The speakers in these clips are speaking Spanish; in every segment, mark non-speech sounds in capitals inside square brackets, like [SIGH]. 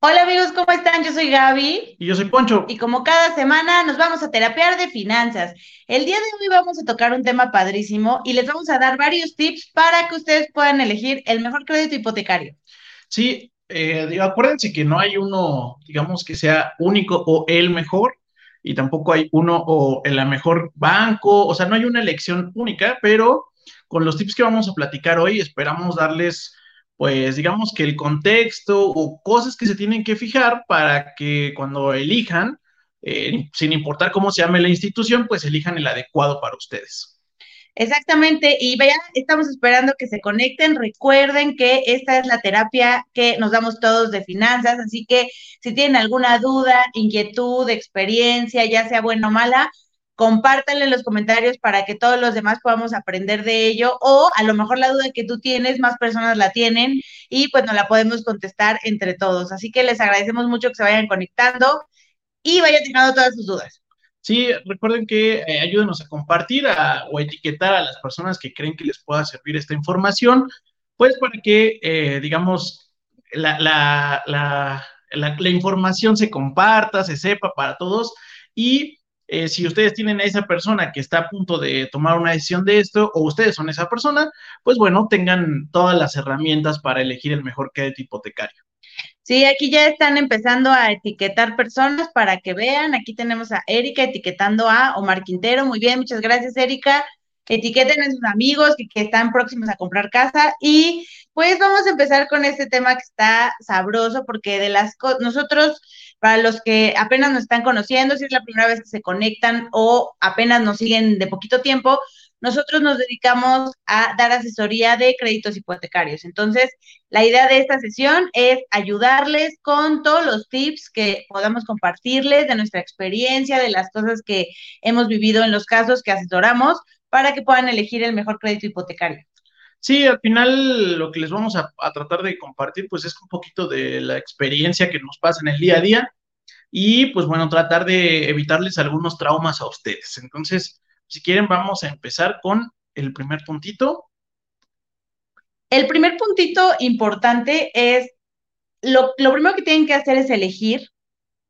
Hola amigos, ¿cómo están? Yo soy Gaby. Y yo soy Poncho. Y como cada semana nos vamos a terapiar de finanzas. El día de hoy vamos a tocar un tema padrísimo y les vamos a dar varios tips para que ustedes puedan elegir el mejor crédito hipotecario. Sí, eh, acuérdense que no hay uno, digamos, que sea único o el mejor, y tampoco hay uno o el mejor banco, o sea, no hay una elección única, pero con los tips que vamos a platicar hoy esperamos darles pues digamos que el contexto o cosas que se tienen que fijar para que cuando elijan, eh, sin importar cómo se llame la institución, pues elijan el adecuado para ustedes. Exactamente, y vean, estamos esperando que se conecten. Recuerden que esta es la terapia que nos damos todos de finanzas, así que si tienen alguna duda, inquietud, experiencia, ya sea buena o mala, compártanle en los comentarios para que todos los demás podamos aprender de ello o a lo mejor la duda que tú tienes, más personas la tienen y pues nos la podemos contestar entre todos. Así que les agradecemos mucho que se vayan conectando y vayan dejando todas sus dudas. Sí, recuerden que eh, ayúdenos a compartir o etiquetar a las personas que creen que les pueda servir esta información, pues para que, eh, digamos, la, la, la, la, información se comparta, se sepa para todos y eh, si ustedes tienen a esa persona que está a punto de tomar una decisión de esto, o ustedes son esa persona, pues bueno, tengan todas las herramientas para elegir el mejor crédito hipotecario. Sí, aquí ya están empezando a etiquetar personas para que vean. Aquí tenemos a Erika etiquetando a Omar Quintero. Muy bien, muchas gracias, Erika. Etiqueten a sus amigos que, que están próximos a comprar casa. Y pues vamos a empezar con este tema que está sabroso, porque de las cosas, nosotros para los que apenas nos están conociendo, si es la primera vez que se conectan o apenas nos siguen de poquito tiempo, nosotros nos dedicamos a dar asesoría de créditos hipotecarios. Entonces, la idea de esta sesión es ayudarles con todos los tips que podamos compartirles de nuestra experiencia, de las cosas que hemos vivido en los casos que asesoramos, para que puedan elegir el mejor crédito hipotecario. Sí, al final lo que les vamos a, tratar de compartir, pues es un poquito de la experiencia que nos pasa en el día a día y pues bueno, tratar de evitarles algunos traumas a ustedes. Entonces, si quieren, vamos a empezar con el primer puntito. El primer puntito importante es, lo, lo primero que tienen que hacer es elegir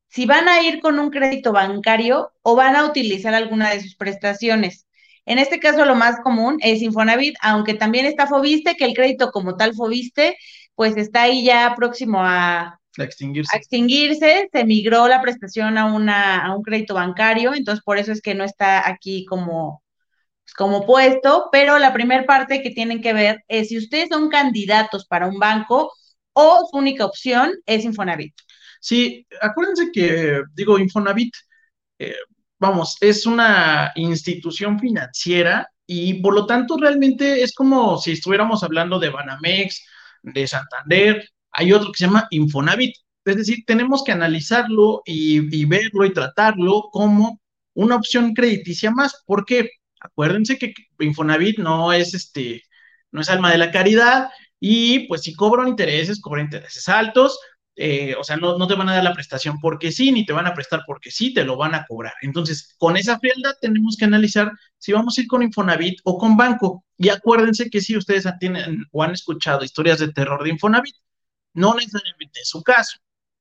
si van a ir con un crédito bancario o van a utilizar alguna de sus prestaciones. En este caso, lo más común es Infonavit, aunque también está Fobiste, que el crédito como tal Fobiste, pues está ahí ya próximo a, extinguirse. extinguirse. Se migró la prestación a, una, a un crédito bancario, entonces por eso es que no está aquí como, como puesto, pero la primera parte que tienen que ver es si ustedes son candidatos para un banco o su única opción es Infonavit. Sí, acuérdense que, digo, Infonavit, eh, vamos, es una institución financiera y por lo tanto realmente es como si estuviéramos hablando de Banamex, de Santander, hay otro que se llama Infonavit. Es decir, tenemos que analizarlo y, verlo y tratarlo como una opción crediticia más, porque acuérdense que Infonavit no es este, no es alma de la caridad y pues si cobran intereses, cobran intereses altos, eh, o sea, no, no, te van a dar la prestación porque sí, ni te van a prestar porque sí, te lo van a cobrar. Entonces, con esa frialdad tenemos que analizar si vamos a ir con Infonavit o con banco. Y acuérdense que si ustedes tienen o han escuchado historias de terror de Infonavit, no necesariamente es su caso.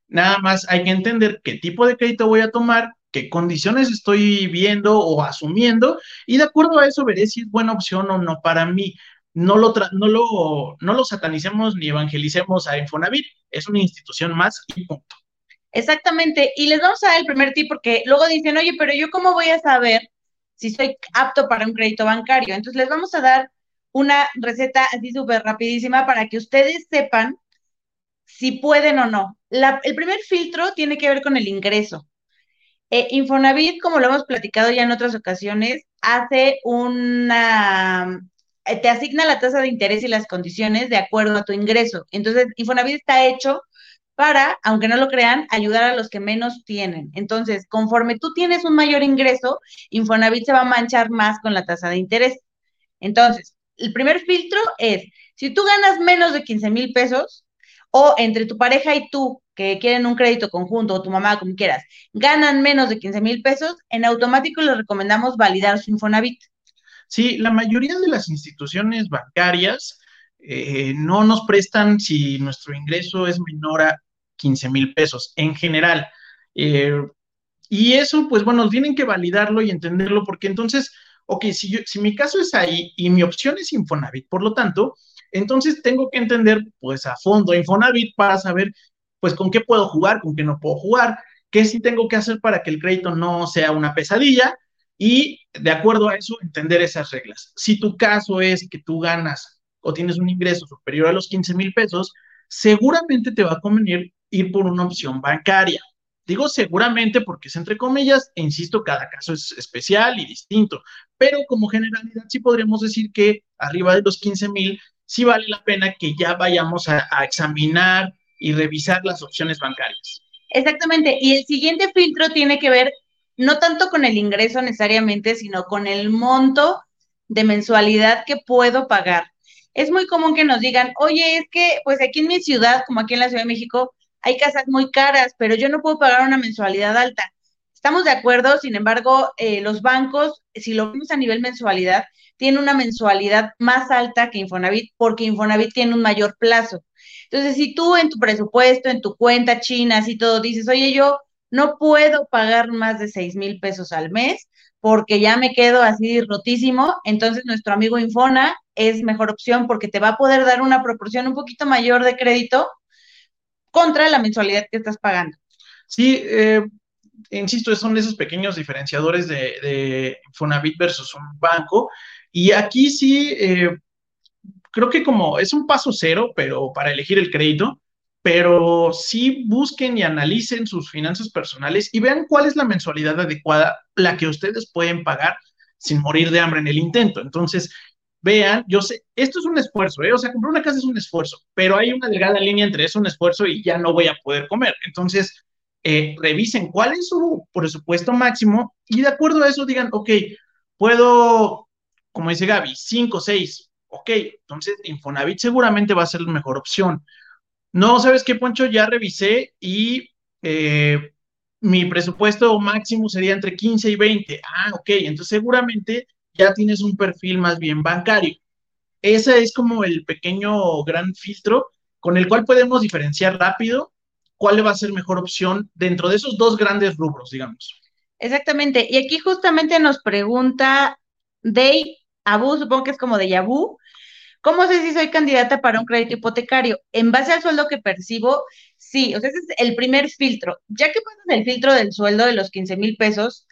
Nada más hay que entender qué tipo de crédito voy a tomar, qué condiciones estoy viendo o asumiendo, y de acuerdo a eso veré si es buena opción o no para mí no lo, no lo, no lo satanicemos ni evangelicemos a Infonavit, es una institución más y punto. Exactamente, y les vamos a dar el primer tip porque luego dicen, oye, pero yo cómo voy a saber si soy apto para un crédito bancario. Entonces les vamos a dar una receta así súper rapidísima para que ustedes sepan si pueden o no. el primer filtro tiene que ver con el ingreso. Eh, Infonavit, como lo hemos platicado ya en otras ocasiones, hace una te asigna la tasa de interés y las condiciones de acuerdo a tu ingreso. Entonces, Infonavit está hecho para, aunque no lo crean, ayudar a los que menos tienen. Entonces, conforme tú tienes un mayor ingreso, Infonavit se va a manchar más con la tasa de interés. Entonces, el primer filtro es, si tú ganas menos de 15 mil pesos, o entre tu pareja y tú, que quieren un crédito conjunto, o tu mamá, como quieras, ganan menos de 15 mil pesos, en automático les recomendamos validar su Infonavit. Sí, la mayoría de las instituciones bancarias eh, no nos prestan si nuestro ingreso es menor a 15 mil pesos en general. Eh, y eso, pues bueno, tienen que validarlo y entenderlo porque entonces, ok, si, si mi caso es ahí y mi opción es Infonavit, por lo tanto, entonces tengo que entender pues a fondo Infonavit para saber pues con qué puedo jugar, con qué no puedo jugar, qué sí tengo que hacer para que el crédito no sea una pesadilla y de acuerdo a eso entender esas reglas. Si tu caso es que tú ganas o tienes un ingreso superior a los 15 mil pesos, seguramente te va a convenir ir por una opción bancaria. Digo seguramente porque es entre comillas, e insisto, cada caso es especial y distinto, pero como generalidad sí podremos decir que arriba de los 15 mil sí vale la pena que ya vayamos a, a examinar y revisar las opciones bancarias. Exactamente, y el siguiente filtro tiene que ver no tanto con el ingreso necesariamente, sino con el monto de mensualidad que puedo pagar. Es muy común que nos digan, oye, es que pues aquí en mi ciudad, como aquí en la Ciudad de México, hay casas muy caras, pero yo no puedo pagar una mensualidad alta. Estamos de acuerdo, sin embargo, eh, los bancos, si lo vemos a nivel mensualidad, tienen una mensualidad más alta que Infonavit porque Infonavit tiene un mayor plazo. Entonces, si tú en tu presupuesto, en tu cuenta china, así todo, dices, oye, yo no puedo pagar más de seis mil pesos al mes porque ya me quedo así rotísimo, entonces nuestro amigo Infona es mejor opción porque te va a poder dar una proporción un poquito mayor de crédito contra la mensualidad que estás pagando. Sí, eh, insisto, son esos pequeños diferenciadores de, de versus un banco. Y aquí sí, eh, creo que como es un paso cero, pero para elegir el crédito, pero sí busquen y analicen sus finanzas personales y vean cuál es la mensualidad adecuada, la que ustedes pueden pagar sin morir de hambre en el intento. Entonces, vean, yo sé, esto es un esfuerzo, ¿eh? o sea, comprar una casa es un esfuerzo, pero hay una delgada línea entre eso, un esfuerzo y ya no voy a poder comer. Entonces, eh, revisen cuál es su presupuesto máximo y de acuerdo a eso digan, ok, puedo, como dice Gaby, 5, 6, ok, entonces Infonavit seguramente va a ser la mejor opción. No, ¿sabes qué, Poncho? Ya revisé y eh, mi presupuesto máximo sería entre 15 y 20. Ah, ok, entonces seguramente ya tienes un perfil más bien bancario. Ese es como el pequeño gran filtro con el cual podemos diferenciar rápido cuál va a ser mejor opción dentro de esos dos grandes rubros, digamos. Exactamente. Y aquí justamente nos pregunta Day Abu, supongo que es como de ¿Cómo sé si soy candidata para un crédito hipotecario? En base al sueldo que percibo, sí, o sea, ese es el primer filtro. Ya que pasas el filtro del sueldo de los 15 mil pesos,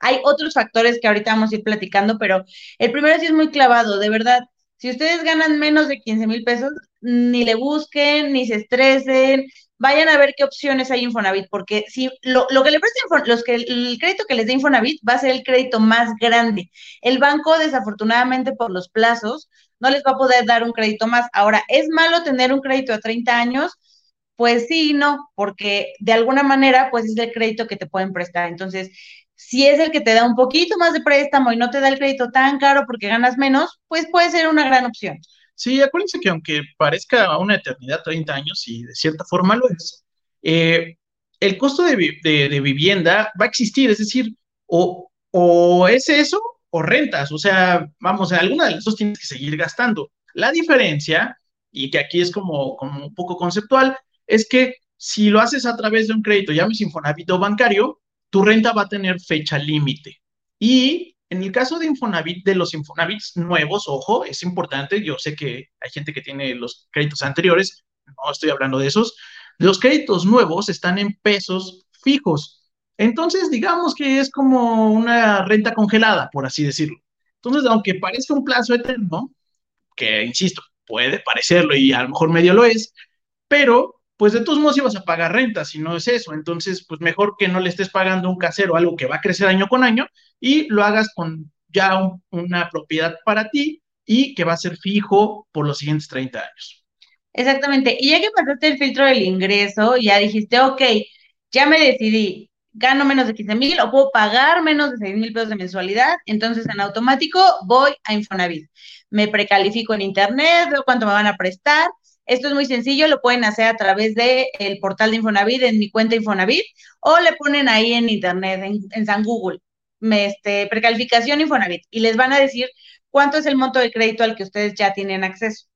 hay otros factores que ahorita vamos a ir platicando, pero el primero sí es muy clavado, de verdad. Si ustedes ganan menos de 15 mil pesos, ni le busquen, ni se estresen, vayan a ver qué opciones hay Infonavit, porque si lo, que le presta los que el crédito que les dé Infonavit va a ser el crédito más grande. El banco, desafortunadamente, por los plazos, no les va a poder dar un crédito más. Ahora, ¿es malo tener un crédito a 30 años? Pues sí y no, porque de alguna manera, pues es el crédito que te pueden prestar. Entonces, si es el que te da un poquito más de préstamo y no te da el crédito tan caro porque ganas menos, pues puede ser una gran opción. Sí, acuérdense que aunque parezca una eternidad, 30 años, y de cierta forma lo es, eh, el costo de, de, vivienda va a existir, es decir, o, o es eso o rentas, o sea, vamos, en alguna de las dos tienes que seguir gastando. La diferencia, y que aquí es como, como un poco conceptual, es que si lo haces a través de un crédito, llames Infonavit o bancario, tu renta va a tener fecha límite. Y en el caso de Infonavit, de los Infonavits nuevos, ojo, es importante, yo sé que hay gente que tiene los créditos anteriores, no estoy hablando de esos, los créditos nuevos están en pesos fijos. Entonces, digamos que es como una renta congelada, por así decirlo. Entonces, aunque parezca un plazo eterno, que insisto, puede parecerlo y a lo mejor medio lo es, pero pues de todos modos ibas a pagar renta si no es eso. Entonces, pues mejor que no le estés pagando un casero algo que va a crecer año con año y lo hagas con ya una propiedad para ti y que va a ser fijo por los siguientes 30 años. Exactamente. Y ya que pasaste el filtro del ingreso, ya dijiste, ok, ya me decidí, gano menos de 15 mil o puedo pagar menos de 6 mil pesos de mensualidad, entonces en automático voy a Infonavit. Me precalifico en internet, veo cuánto me van a prestar. Esto es muy sencillo, lo pueden hacer a través del el portal de Infonavit, en mi cuenta Infonavit, o le ponen ahí en internet, en, San Google, me, este, precalificación Infonavit, y les van a decir cuánto es el monto de crédito al que ustedes ya tienen acceso.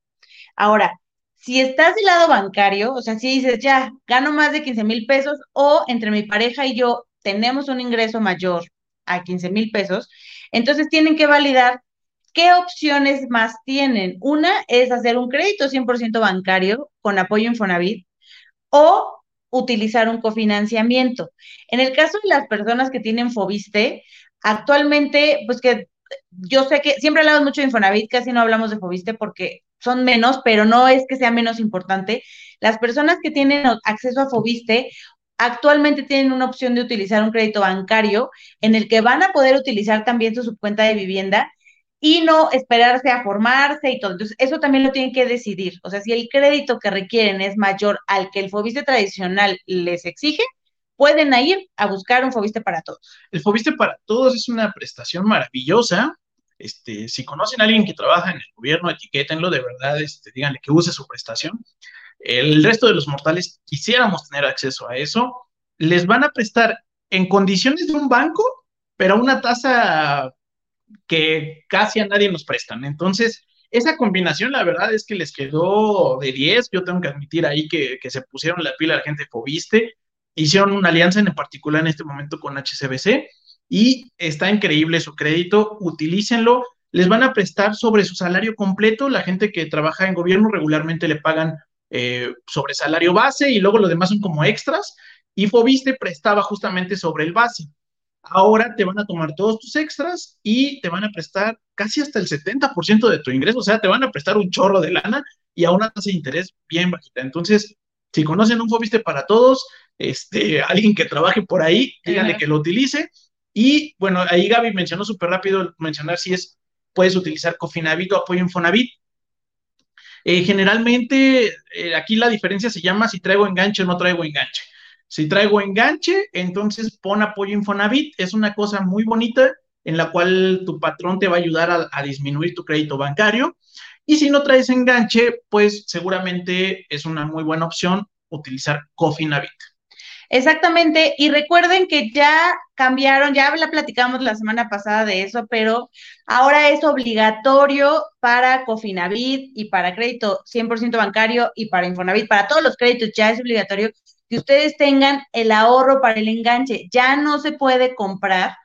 Ahora, si estás del lado bancario, o sea, si dices, ya, gano más de 15 mil pesos o entre mi pareja y yo tenemos un ingreso mayor a 15 mil pesos, entonces tienen que validar qué opciones más tienen. Una es hacer un crédito 100% bancario con apoyo Infonavit o utilizar un cofinanciamiento. En el caso de las personas que tienen Fobiste, actualmente, pues que yo sé que siempre hablamos mucho de Infonavit, casi no hablamos de Fobiste porque son menos, pero no es que sea menos importante. Las personas que tienen acceso a Fobiste actualmente tienen una opción de utilizar un crédito bancario en el que van a poder utilizar también su subcuenta de vivienda y no esperarse a formarse y todo. Entonces, eso también lo tienen que decidir. O sea, si el crédito que requieren es mayor al que el Fobiste tradicional les exige, pueden ir a buscar un Fobiste para todos. El Fobiste para todos es una prestación maravillosa este, si conocen a alguien que trabaja en el gobierno, etiquétenlo, de verdad, este, díganle que use su prestación. El resto de los mortales quisiéramos tener acceso a eso. Les van a prestar en condiciones de un banco, pero a una tasa que casi a nadie nos prestan. Entonces, esa combinación, la verdad es que les quedó de 10. Yo tengo que admitir ahí que, se pusieron la pila la gente Fobiste. Hicieron una alianza en particular en este momento con HCBC y está increíble su crédito, utilícenlo, les van a prestar sobre su salario completo, la gente que trabaja en gobierno regularmente le pagan eh, sobre salario base y luego lo demás son como extras, y Fobiste prestaba justamente sobre el base. Ahora te van a tomar todos tus extras y te van a prestar casi hasta el 70% de tu ingreso, o sea, te van a prestar un chorro de lana y a una tasa de interés bien bajita. Entonces, si conocen un Fobiste para todos, este, alguien que trabaje por ahí, díganle que lo utilice y bueno, ahí Gaby mencionó súper rápido mencionar si es, puedes utilizar Cofinavit o apoyo Infonavit. Eh, generalmente, eh, aquí la diferencia se llama si traigo enganche o no traigo enganche. Si traigo enganche, entonces pon apoyo Infonavit. Es una cosa muy bonita en la cual tu patrón te va a ayudar a, a disminuir tu crédito bancario. Y si no traes enganche, pues seguramente es una muy buena opción utilizar Cofinavit. Exactamente, y recuerden que ya cambiaron, ya la platicamos la semana pasada de eso, pero ahora es obligatorio para Cofinavit y para crédito 100% bancario y para Infonavit, para todos los créditos ya es obligatorio que ustedes tengan el ahorro para el enganche. Ya no se puede comprar.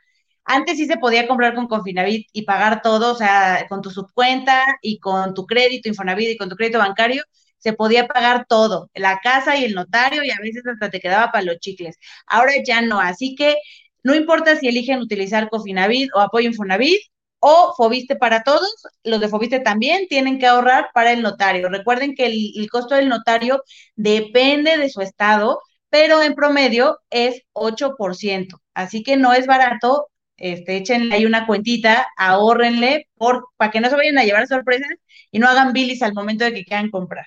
Antes sí se podía comprar con Cofinavit y pagar todo, o sea, con tu subcuenta y con tu crédito Infonavit y con tu crédito bancario, se podía pagar todo, la casa y el notario, y a veces hasta te quedaba para los chicles. Ahora ya no, así que no importa si eligen utilizar Cofinavit o Apoyo Infonavit o Fobiste para todos, los de Fobiste también tienen que ahorrar para el notario. Recuerden que el, costo del notario depende de su estado, pero en promedio es 8%. Así que no es barato. Este, échenle ahí una cuentita, ahórrenle por, para que no se vayan a llevar sorpresas y no hagan bilis al momento de que quieran comprar.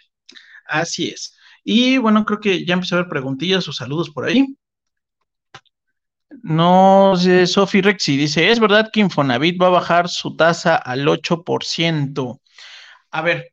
Así es. Y bueno, creo que ya empecé a ver preguntillas o saludos por ahí. No sé, Sofi Rexi dice, ¿es verdad que Infonavit va a bajar su tasa al 8%? A ver,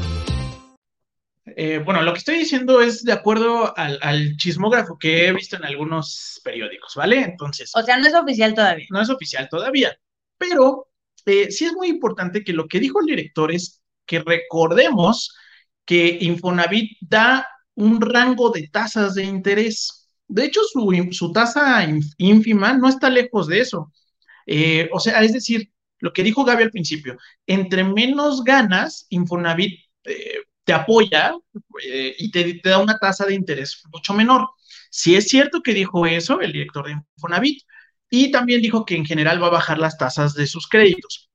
Eh, bueno, lo que estoy diciendo es de acuerdo al, chismógrafo que he visto en algunos periódicos, ¿vale? Entonces. O sea, no es oficial todavía. No es oficial todavía, pero eh, sí es muy importante que lo que dijo el director es que recordemos que Infonavit da un rango de tasas de interés. De hecho, su, su tasa ínfima no está lejos de eso. Eh, o sea, es decir, lo que dijo Gaby al principio, entre menos ganas, Infonavit eh, te apoya eh, y te, da una tasa de interés mucho menor. Si es cierto que dijo eso el director de Infonavit y también dijo que en general va a bajar las tasas de sus créditos.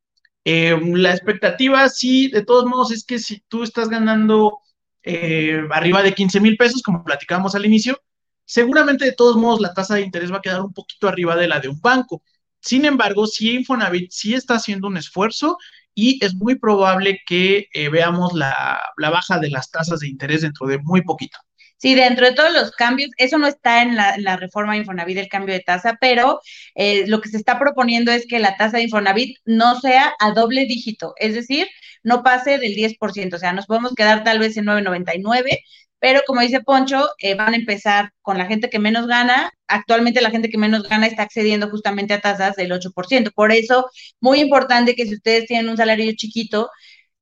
Eh, la expectativa, sí, de todos modos, es que si tú estás ganando eh, arriba de 15 mil pesos, como platicamos al inicio, seguramente de todos modos la tasa de interés va a quedar un poquito arriba de la de un banco. Sin embargo, sí Infonavit sí está haciendo un esfuerzo y es muy probable que eh, veamos la, la, baja de las tasas de interés dentro de muy poquito. Sí, dentro de todos los cambios, eso no está en la, la reforma Infonavit, el cambio de tasa, pero eh, lo que se está proponiendo es que la tasa de Infonavit no sea a doble dígito, es decir, no pase del 10%, o sea, nos podemos quedar tal vez en 9.99, pero como dice Poncho, eh, van a empezar con la gente que menos gana. Actualmente la gente que menos gana está accediendo justamente a tasas del 8%. Por eso, muy importante que si ustedes tienen un salario chiquito,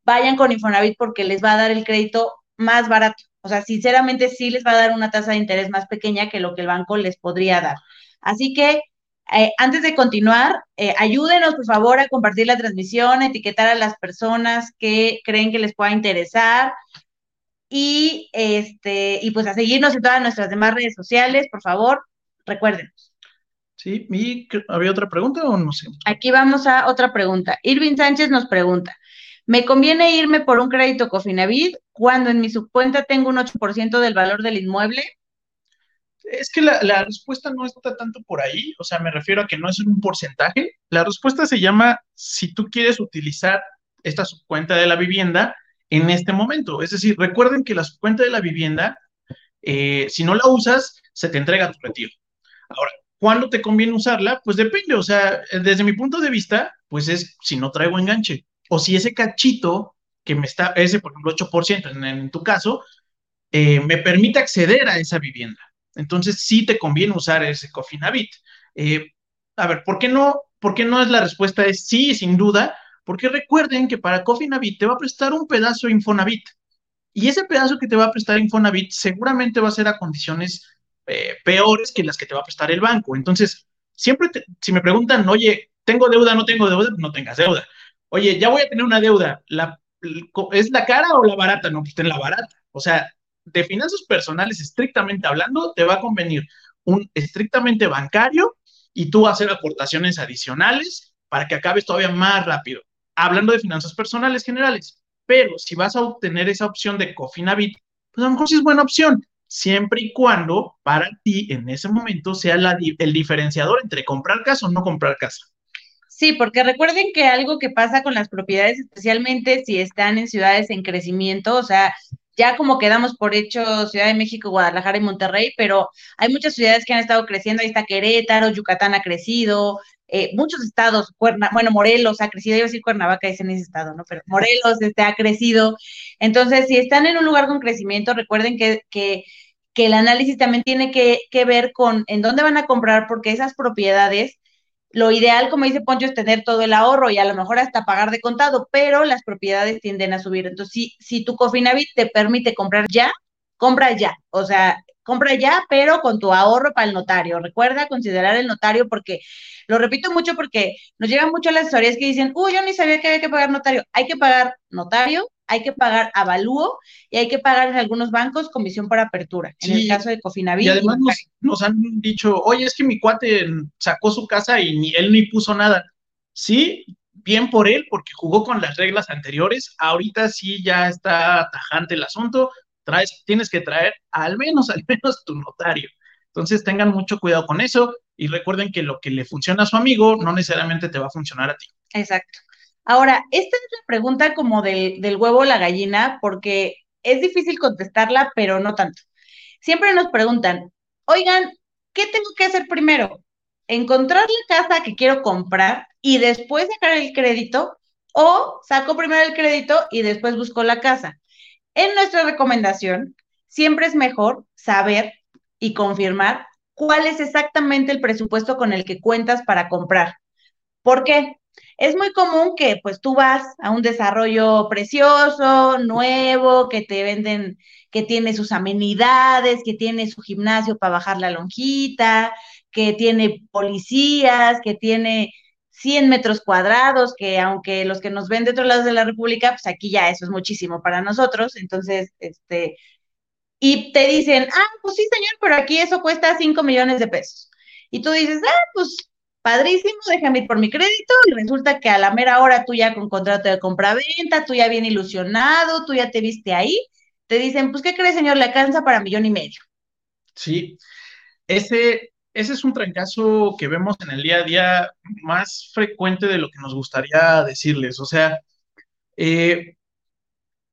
vayan con Infonavit porque les va a dar el crédito más barato. O sea, sinceramente sí les va a dar una tasa de interés más pequeña que lo que el banco les podría dar. Así que eh, antes de continuar, eh, ayúdenos por favor a compartir la transmisión, etiquetar a las personas que creen que les pueda interesar y este y pues a seguirnos en todas nuestras demás redes sociales, por favor, recuérdenos. Sí, ¿y había otra pregunta o no sé? Aquí vamos a otra pregunta. Irving Sánchez nos pregunta, ¿Me conviene irme por un crédito Cofinavit cuando en mi subcuenta tengo un 8% del valor del inmueble? Es que la, la, respuesta no está tanto por ahí, o sea, me refiero a que no es un porcentaje. La respuesta se llama si tú quieres utilizar esta subcuenta de la vivienda en este momento. Es decir, recuerden que la subcuenta de la vivienda, eh, si no la usas, se te entrega tu retiro. Ahora, ¿cuándo te conviene usarla? Pues depende, o sea, desde mi punto de vista, pues es si no traigo enganche o si ese cachito que me está, ese por ejemplo 8% en, en tu caso, eh, me permite acceder a esa vivienda. Entonces sí te conviene usar ese Cofinavit. Eh, a ver, ¿por qué no? ¿Por qué no es la respuesta? Es sí, sin duda, porque recuerden que para Cofinavit te va a prestar un pedazo Infonavit. Y ese pedazo que te va a prestar Infonavit seguramente va a ser a condiciones eh, peores que las que te va a prestar el banco. Entonces, siempre, si me preguntan, oye, ¿tengo deuda, no tengo deuda? No tengas deuda oye, ya voy a tener una deuda, ¿la, ¿es la cara o la barata? No, pues ten la barata. O sea, de finanzas personales, estrictamente hablando, te va a convenir un estrictamente bancario y tú hacer aportaciones adicionales para que acabes todavía más rápido. Hablando de finanzas personales generales. Pero si vas a obtener esa opción de Cofinavit, pues a lo mejor sí es buena opción, siempre y cuando para ti en ese momento sea el diferenciador entre comprar casa o no comprar casa. Sí, porque recuerden que algo que pasa con las propiedades, especialmente si están en ciudades en crecimiento, o sea, ya como quedamos por hecho Ciudad de México, Guadalajara y Monterrey, pero hay muchas ciudades que han estado creciendo, ahí está Querétaro, Yucatán ha crecido, eh, muchos estados, bueno, Morelos ha crecido, iba a decir Cuernavaca es en ese estado, ¿no? Pero Morelos este, ha crecido. Entonces, si están en un lugar con crecimiento, recuerden que, que, que el análisis también tiene que, que ver con en dónde van a comprar, porque esas propiedades lo ideal, como dice Poncho, es tener todo el ahorro y a lo mejor hasta pagar de contado, pero las propiedades tienden a subir. Entonces, si, si tu Cofinavit te permite comprar ya, compra ya. O sea, compra ya, pero con tu ahorro para el notario. Recuerda considerar el notario porque, lo repito mucho porque nos llegan mucho las asesorías que dicen, uy, yo ni sabía que había que pagar notario. Hay que pagar notario, hay que pagar avalúo y hay que pagar en algunos bancos comisión por apertura. En el caso de Cofinavit. Y además nos, nos, han dicho, oye, es que mi cuate sacó su casa y ni él ni puso nada. Sí, bien por él, porque jugó con las reglas anteriores. Ahorita sí ya está tajante el asunto. Traes, tienes que traer al menos, [LAUGHS] al menos tu notario. Entonces tengan mucho cuidado con eso y recuerden que lo que le funciona a su amigo no necesariamente te va a funcionar a ti. Exacto. Ahora, esta es la pregunta como del, del huevo o la gallina, porque es difícil contestarla, pero no tanto. Siempre nos preguntan, oigan, ¿qué tengo que hacer primero? ¿Encontrar la casa que quiero comprar y después sacar el crédito? ¿O saco primero el crédito y después busco la casa? En nuestra recomendación, siempre es mejor saber y confirmar cuál es exactamente el presupuesto con el que cuentas para comprar. ¿Por qué? Es muy común que pues tú vas a un desarrollo precioso, nuevo, que te venden, que tiene sus amenidades, que tiene su gimnasio para bajar la lonjita, que tiene policías, que tiene 100 metros cuadrados, que aunque los que nos ven de otros lados de la República, pues aquí ya eso es muchísimo para nosotros. Entonces, este, y te dicen, ah, pues sí, señor, pero aquí eso cuesta 5 millones de pesos. Y tú dices, ah, pues padrísimo, déjame ir por mi crédito. Y resulta que a la mera hora tú ya con contrato de compra-venta, tú ya bien ilusionado, tú ya te viste ahí, te dicen, pues, ¿qué crees, señor? Le alcanza para millón y medio. Sí, ese, ese es un trancazo que vemos en el día a día más frecuente de lo que nos gustaría decirles. O sea, eh,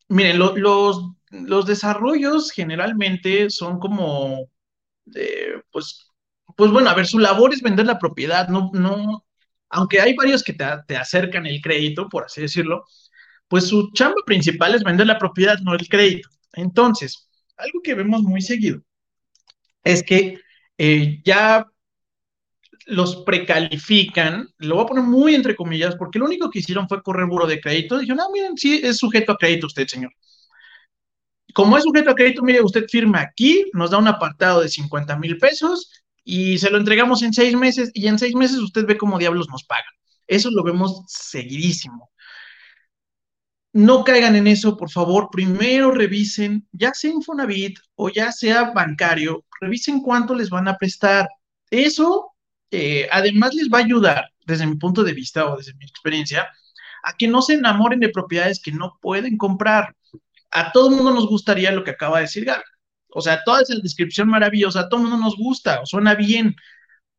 miren, los, los desarrollos generalmente son como, pues, pues bueno, a ver, su labor es vender la propiedad, no, no, aunque hay varios que te, te acercan el crédito, por así decirlo, pues su chamba principal es vender la propiedad, no el crédito. Entonces, algo que vemos muy seguido es que eh, ya los precalifican, lo voy a poner muy entre comillas, porque lo único que hicieron fue correr buro de crédito. Dijeron, no, miren, sí, es sujeto a crédito usted, señor. Como es sujeto a crédito, mire, usted firma aquí, nos da un apartado de 50 mil pesos y se lo entregamos en seis meses y en seis meses usted ve cómo diablos nos paga. Eso lo vemos seguidísimo. No caigan en eso, por favor. Primero revisen, ya sea Infonavit o ya sea bancario, revisen cuánto les van a prestar. Eso, eh, además, les va a ayudar, desde mi punto de vista o desde mi experiencia, a que no se enamoren de propiedades que no pueden comprar. A todo el mundo nos gustaría lo que acaba de decir Gaby. O sea, toda esa descripción maravillosa, a todo el mundo nos gusta, o suena bien.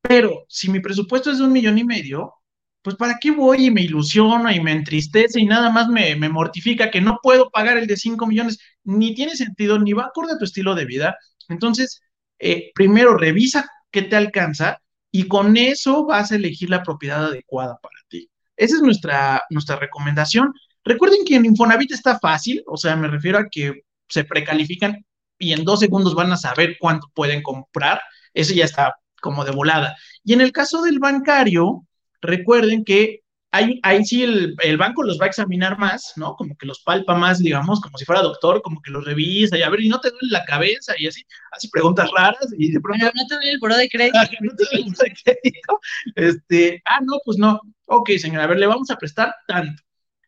Pero si mi presupuesto es de un millón y medio, pues ¿para qué voy y me ilusiono y me entristece y nada más me, mortifica que no puedo pagar el de 5 millones? Ni tiene sentido, ni va acorde a tu estilo de vida. Entonces, eh, primero revisa qué te alcanza y con eso vas a elegir la propiedad adecuada para ti. Esa es nuestra, nuestra recomendación. Recuerden que en Infonavit está fácil, o sea, me refiero a que se precalifican y en dos segundos van a saber cuánto pueden comprar. Eso ya está como de volada. Y en el caso del bancario, recuerden que ahí, ahí sí el, banco los va a examinar más, ¿no? Como que los palpa más, digamos, como si fuera doctor, como que los revisa y a ver, y no te duele la cabeza y así, hace preguntas raras y de pronto... no te duele el buro de crédito. no te duele el de crédito. Este, ah, no, pues no. Ok, señora, a ver, le vamos a prestar tanto.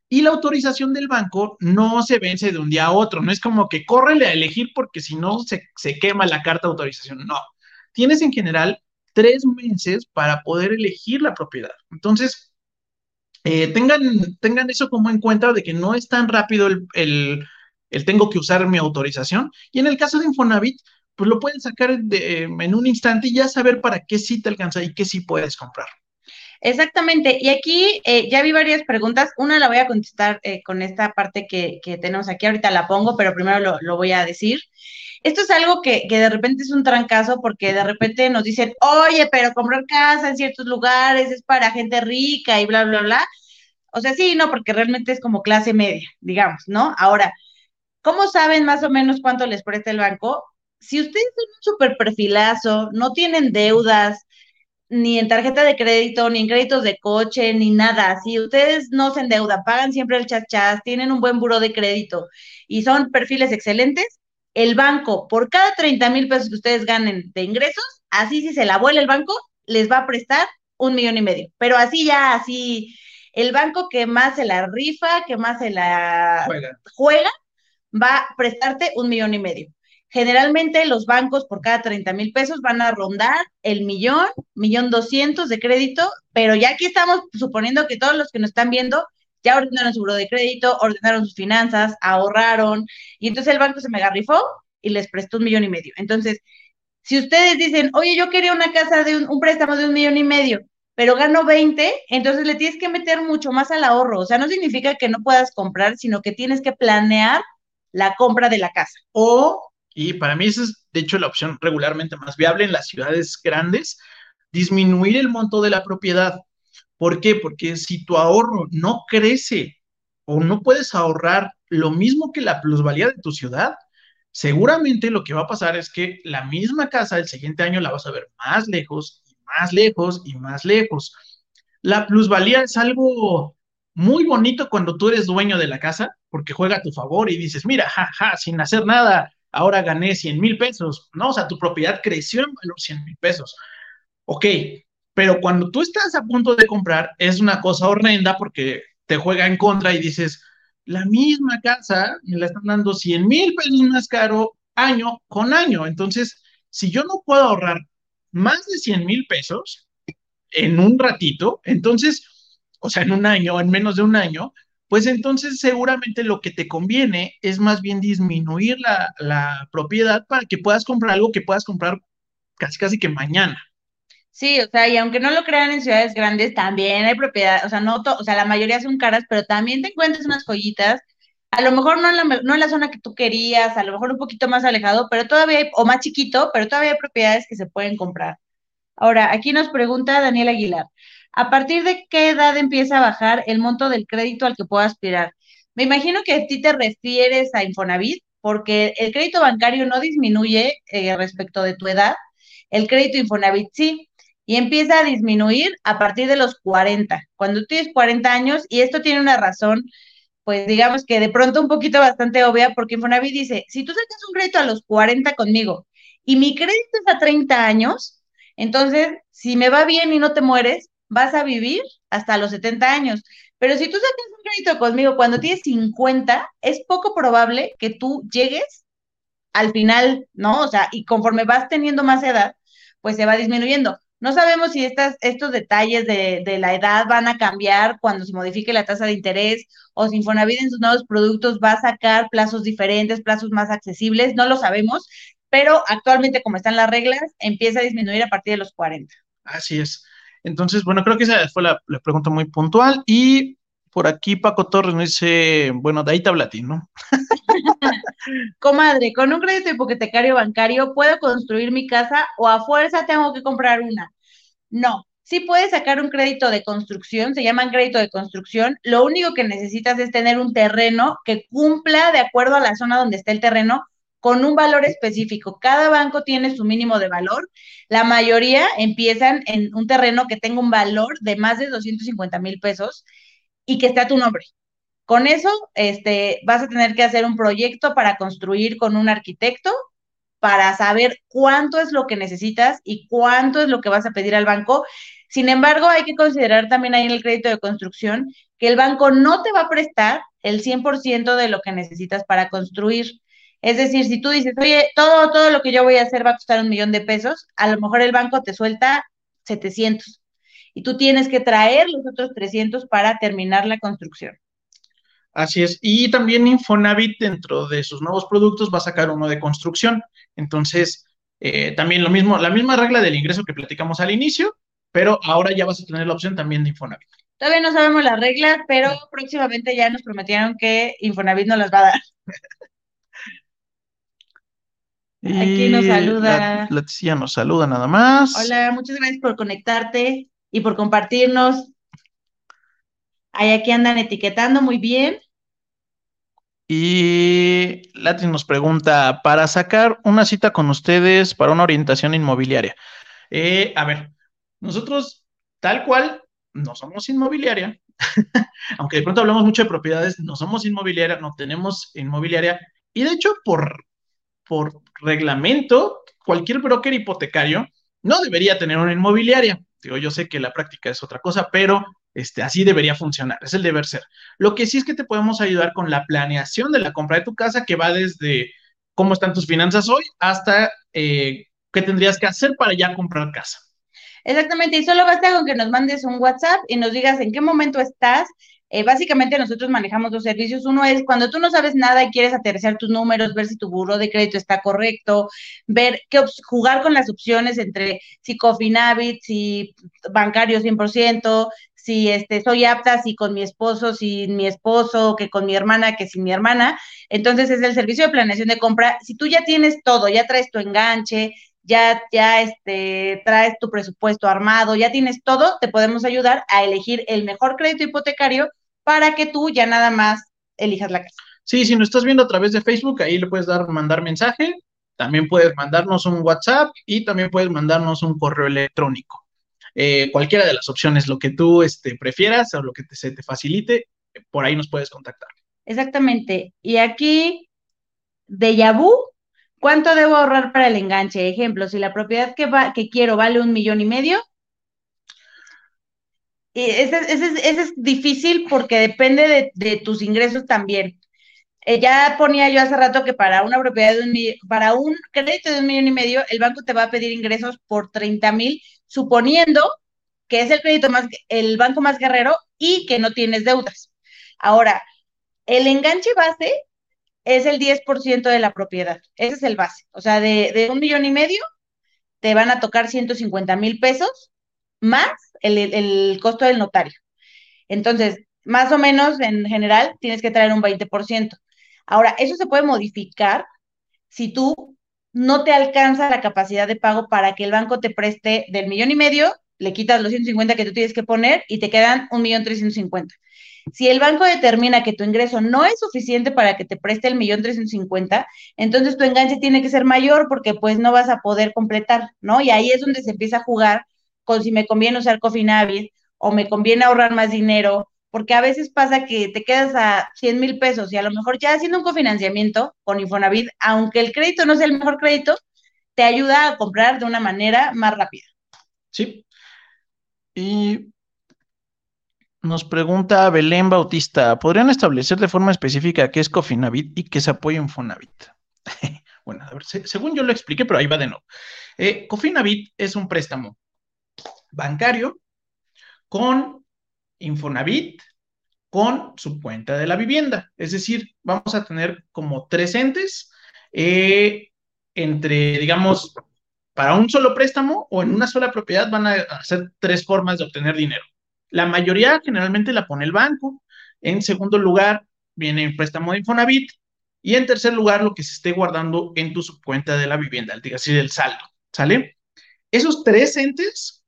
Y la autorización del banco no se vence de un día a otro, no es como que córrele a elegir porque si no se, se quema la carta de autorización, no. Tienes en general tres meses para poder elegir la propiedad. Entonces, eh, tengan, tengan eso como en cuenta de que no es tan rápido el, tengo que usar mi autorización. Y en el caso de Infonavit, pues lo pueden sacar en un instante y ya saber para qué sí te alcanza y qué sí puedes comprar. Exactamente. Y aquí eh, ya vi varias preguntas. Una la voy a contestar eh, con esta parte que, tenemos aquí. Ahorita la pongo, pero primero lo, lo voy a decir. Esto es algo que, de repente es un trancazo porque de repente nos dicen, oye, pero comprar casa en ciertos lugares es para gente rica y bla, bla, bla. O sea, sí, no, porque realmente es como clase media, digamos, ¿no? Ahora, ¿cómo saben más o menos cuánto les presta el banco? Si ustedes son un super perfilazo, no tienen deudas, ni en tarjeta de crédito, ni en créditos de coche, ni nada. Si ustedes no se endeudan, pagan siempre el chachas, tienen un buen buro de crédito y son perfiles excelentes, el banco, por cada 30 mil pesos que ustedes ganen de ingresos, así si se la vuela el banco, les va a prestar un millón y medio. Pero así ya, así, el banco que más se la rifa, que más se la juega, va a prestarte un millón y medio. Generalmente los bancos por cada 30 mil pesos van a rondar el millón, millón doscientos de crédito, pero ya aquí estamos suponiendo que todos los que nos están viendo ya ordenaron su buro de crédito, ordenaron sus finanzas, ahorraron, y entonces el banco se me agarrifó y les prestó un millón y medio. Entonces, si ustedes dicen, oye, yo quería una casa de un, préstamo de un millón y medio, pero gano 20, entonces le tienes que meter mucho más al ahorro. O sea, no significa que no puedas comprar, sino que tienes que planear la compra de la casa. O, y para mí esa es, de hecho, la opción regularmente más viable en las ciudades grandes, disminuir el monto de la propiedad. ¿Por qué? Porque si tu ahorro no crece o no puedes ahorrar lo mismo que la plusvalía de tu ciudad, seguramente lo que va a pasar es que la misma casa el siguiente año la vas a ver más lejos y más lejos y más lejos. La plusvalía es algo muy bonito cuando tú eres dueño de la casa, porque juega a tu favor y dices, mira, jaja, sin hacer nada, ahora gané 100 mil pesos. No, o sea, tu propiedad creció en valor 100 mil pesos. Ok, Pero cuando tú estás a punto de comprar, es una cosa horrenda porque te juega en contra y dices, la misma casa me la están dando 100 mil pesos más caro año con año. Entonces, si yo no puedo ahorrar más de 100 mil pesos en un ratito, entonces, o sea, en un año, en menos de un año, pues entonces seguramente lo que te conviene es más bien disminuir la, la propiedad para que puedas comprar algo que puedas comprar casi casi que mañana. Sí, o sea, y aunque no lo crean en ciudades grandes, también hay propiedades, o sea, no o sea, la mayoría son caras, pero también te encuentras unas joyitas, a lo mejor no en, la, no en la zona que tú querías, a lo mejor un poquito más alejado, pero todavía hay, o más chiquito, pero todavía hay propiedades que se pueden comprar. Ahora, aquí nos pregunta Daniel Aguilar, ¿a partir de qué edad empieza a bajar el monto del crédito al que puedo aspirar? Me imagino que a ti te refieres a Infonavit, porque el crédito bancario no disminuye eh, respecto de tu edad, el crédito Infonavit sí y empieza a disminuir a partir de los 40. Cuando tienes 40 años, y esto tiene una razón, pues digamos que de pronto un poquito bastante obvia, porque Infonavit dice, si tú sacas un crédito a los 40 conmigo y mi crédito es a 30 años, entonces, si me va bien y no te mueres, vas a vivir hasta los 70 años. Pero si tú sacas un crédito conmigo cuando tienes 50, es poco probable que tú llegues al final, ¿no? O sea, y conforme vas teniendo más edad, pues se va disminuyendo. No sabemos si estas, estos detalles de, de, la edad van a cambiar cuando se modifique la tasa de interés o si Infonavit en sus nuevos productos va a sacar plazos diferentes, plazos más accesibles, no lo sabemos, pero actualmente como están las reglas, empieza a disminuir a partir de los 40. Así es. Entonces, bueno, creo que esa fue la, la pregunta muy puntual y por aquí Paco Torres me dice, bueno, de ahí te habla a ti, ¿no? [LAUGHS] Comadre, con un crédito hipotecario bancario puedo construir mi casa o a fuerza tengo que comprar una. No, sí puedes sacar un crédito de construcción, se llaman crédito de construcción. Lo único que necesitas es tener un terreno que cumpla de acuerdo a la zona donde está el terreno con un valor específico. Cada banco tiene su mínimo de valor. La mayoría empiezan en un terreno que tenga un valor de más de 250 mil pesos y que esté a tu nombre. Con eso, este, vas a tener que hacer un proyecto para construir con un arquitecto para saber cuánto es lo que necesitas y cuánto es lo que vas a pedir al banco. Sin embargo, hay que considerar también ahí en el crédito de construcción que el banco no te va a prestar el 100% de lo que necesitas para construir. Es decir, si tú dices, oye, todo, todo lo que yo voy a hacer va a costar un millón de pesos, a lo mejor el banco te suelta 700 y tú tienes que traer los otros 300 para terminar la construcción. Así es. Y también Infonavit dentro de sus nuevos productos va a sacar uno de construcción. Entonces, eh, también lo mismo, la misma regla del ingreso que platicamos al inicio, pero ahora ya vas a tener la opción también de Infonavit. Todavía no sabemos las reglas, pero próximamente ya nos prometieron que Infonavit nos las va a dar. [LAUGHS] Aquí nos saluda. Leticia nos saluda nada más. Hola, muchas gracias por conectarte y por compartirnos. Ahí aquí andan etiquetando muy bien. Y Latin nos pregunta, para sacar una cita con ustedes para una orientación inmobiliaria. Eh, a ver, nosotros tal cual no somos inmobiliaria, [LAUGHS] aunque de pronto hablamos mucho de propiedades, no somos inmobiliaria, no tenemos inmobiliaria. Y de hecho, por, por reglamento, cualquier broker hipotecario no debería tener una inmobiliaria. Digo, yo sé que la práctica es otra cosa, pero este, así debería funcionar, es el deber ser. Lo que sí es que te podemos ayudar con la planeación de la compra de tu casa, que va desde cómo están tus finanzas hoy hasta eh, qué tendrías que hacer para ya comprar casa. Exactamente, y solo basta con que nos mandes un WhatsApp y nos digas en qué momento estás. Eh, básicamente nosotros manejamos dos servicios. Uno es cuando tú no sabes nada y quieres aterrizar tus números, ver si tu buró de crédito está correcto, ver qué jugar con las opciones entre si Cofinavit, si bancario 100%, si este, soy apta, si con mi esposo, si mi esposo, que con mi hermana, que sin mi hermana. Entonces es el servicio de planeación de compra. Si tú ya tienes todo, ya traes tu enganche, ya, ya este, traes tu presupuesto armado, ya tienes todo, te podemos ayudar a elegir el mejor crédito hipotecario para que tú ya nada más elijas la casa. Sí, si nos estás viendo a través de Facebook, ahí le puedes dar mandar mensaje, también puedes mandarnos un WhatsApp y también puedes mandarnos un correo electrónico. Eh, cualquiera de las opciones, lo que tú este, prefieras o lo que te, se te facilite, por ahí nos puedes contactar. Exactamente. Y aquí, de Yabú, ¿cuánto debo ahorrar para el enganche? Ejemplo, si la propiedad que, quiero vale un millón y medio. Y ese, es difícil porque depende de, tus ingresos también. Eh, ya ponía yo hace rato que para una propiedad de un para un crédito de un millón y medio, el banco te va a pedir ingresos por 30 mil, suponiendo que es el crédito más, el banco más guerrero y que no tienes deudas. Ahora, el enganche base es el 10% de la propiedad. Ese es el base. O sea, de, un millón y medio te van a tocar 150 mil pesos más el, costo del notario. Entonces, más o menos en general tienes que traer un 20%. Ahora, eso se puede modificar si tú no te alcanza la capacidad de pago para que el banco te preste del millón y medio, le quitas los 150 que tú tienes que poner y te quedan un millón 350. Si el banco determina que tu ingreso no es suficiente para que te preste el millón 350, entonces tu enganche tiene que ser mayor porque pues no vas a poder completar, ¿no? Y ahí es donde se empieza a jugar con si me conviene usar Cofinavit o me conviene ahorrar más dinero, porque a veces pasa que te quedas a 100 mil pesos y a lo mejor ya haciendo un cofinanciamiento con Infonavit, aunque el crédito no sea el mejor crédito, te ayuda a comprar de una manera más rápida. Sí. Y nos pregunta Belén Bautista, ¿podrían establecer de forma específica qué es Cofinavit y qué es apoyo Infonavit? [LAUGHS] bueno, a ver, según yo lo expliqué, pero ahí va de nuevo. Eh, Cofinavit es un préstamo bancario con Infonavit, con su cuenta de la vivienda. Es decir, vamos a tener como tres entes eh, entre, digamos, para un solo préstamo o en una sola propiedad van a hacer tres formas de obtener dinero. La mayoría generalmente la pone el banco. En segundo lugar, viene el préstamo de Infonavit. Y en tercer lugar, lo que se esté guardando en tu subcuenta de la vivienda, es decir, el saldo. ¿Sale? Esos tres entes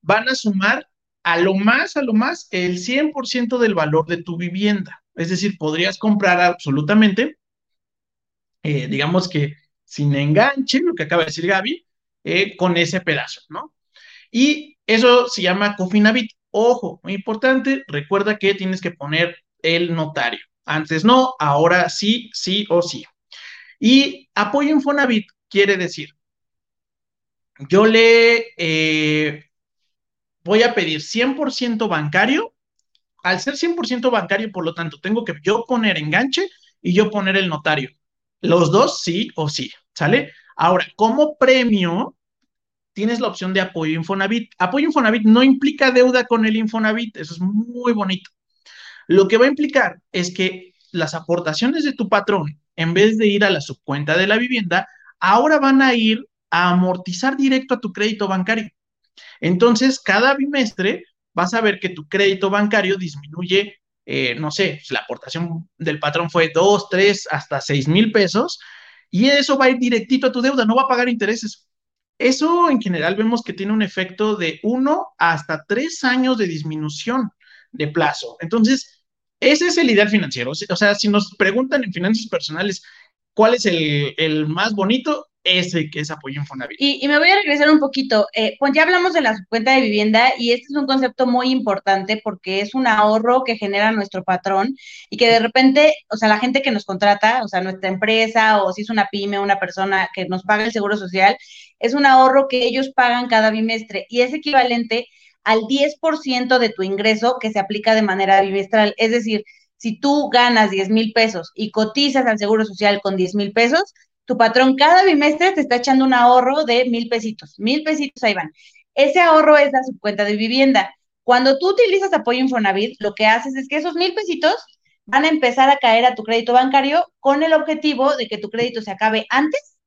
van a sumar a lo más, a lo más, el 100% del valor de tu vivienda. Es decir, podrías comprar absolutamente, eh, digamos que sin enganche, lo que acaba de decir Gaby, eh, con ese pedazo, ¿no? Y eso se llama Cofinavit. Ojo, muy importante, recuerda que tienes que poner el notario. Antes no, ahora sí, sí o sí. Y apoyo Infonavit quiere decir, yo le eh, voy a pedir 100% bancario. Al ser 100% bancario, por lo tanto, tengo que yo poner enganche y yo poner el notario. Los dos sí o sí, ¿sale? Ahora, como premio, tienes la opción de apoyo Infonavit. Apoyo Infonavit no implica deuda con el Infonavit, eso es muy bonito. Lo que va a implicar es que las aportaciones de tu patrón, en vez de ir a la subcuenta de la vivienda, ahora van a ir a amortizar directo a tu crédito bancario. Entonces, cada bimestre vas a ver que tu crédito bancario disminuye, eh, no sé, la aportación del patrón fue 2, 3, hasta 6 mil pesos, y eso va a ir directito a tu deuda, no va a pagar intereses. Eso en general vemos que tiene un efecto de 1 hasta 3 años de disminución de plazo. Entonces, ese es el ideal financiero. O sea, si nos preguntan en finanzas personales cuál es el, el más bonito, ese que es apoyo Infonavit. Y, y me voy a regresar un poquito. Eh, pues ya hablamos de la cuenta de vivienda y este es un concepto muy importante porque es un ahorro que genera nuestro patrón y que de repente, o sea, la gente que nos contrata, o sea, nuestra empresa o si es una pyme, una persona que nos paga el seguro social, es un ahorro que ellos pagan cada bimestre y es equivalente al 10% de tu ingreso que se aplica de manera bimestral. Es decir, si tú ganas 10 mil pesos y cotizas al seguro social con 10 mil pesos, tu patrón cada bimestre te está echando un ahorro de mil pesitos, mil pesitos ahí van. Ese ahorro es la subcuenta de vivienda. Cuando tú utilizas apoyo Infonavit, lo que haces es que esos mil pesitos van a empezar a caer a tu crédito bancario con el objetivo de que tu crédito se acabe antes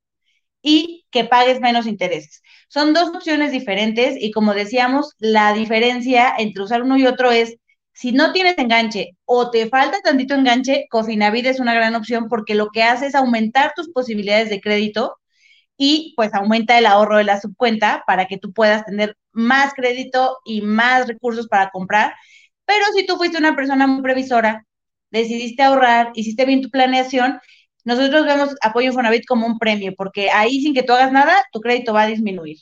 y que pagues menos intereses. Son dos opciones diferentes y como decíamos, la diferencia entre usar uno y otro es si no tienes enganche o te falta tantito enganche, Cofinavit es una gran opción porque lo que hace es aumentar tus posibilidades de crédito y pues aumenta el ahorro de la subcuenta para que tú puedas tener más crédito y más recursos para comprar. Pero si tú fuiste una persona muy previsora, decidiste ahorrar, hiciste bien tu planeación, nosotros vemos apoyo Infonavit como un premio, porque ahí sin que tú hagas nada, tu crédito va a disminuir.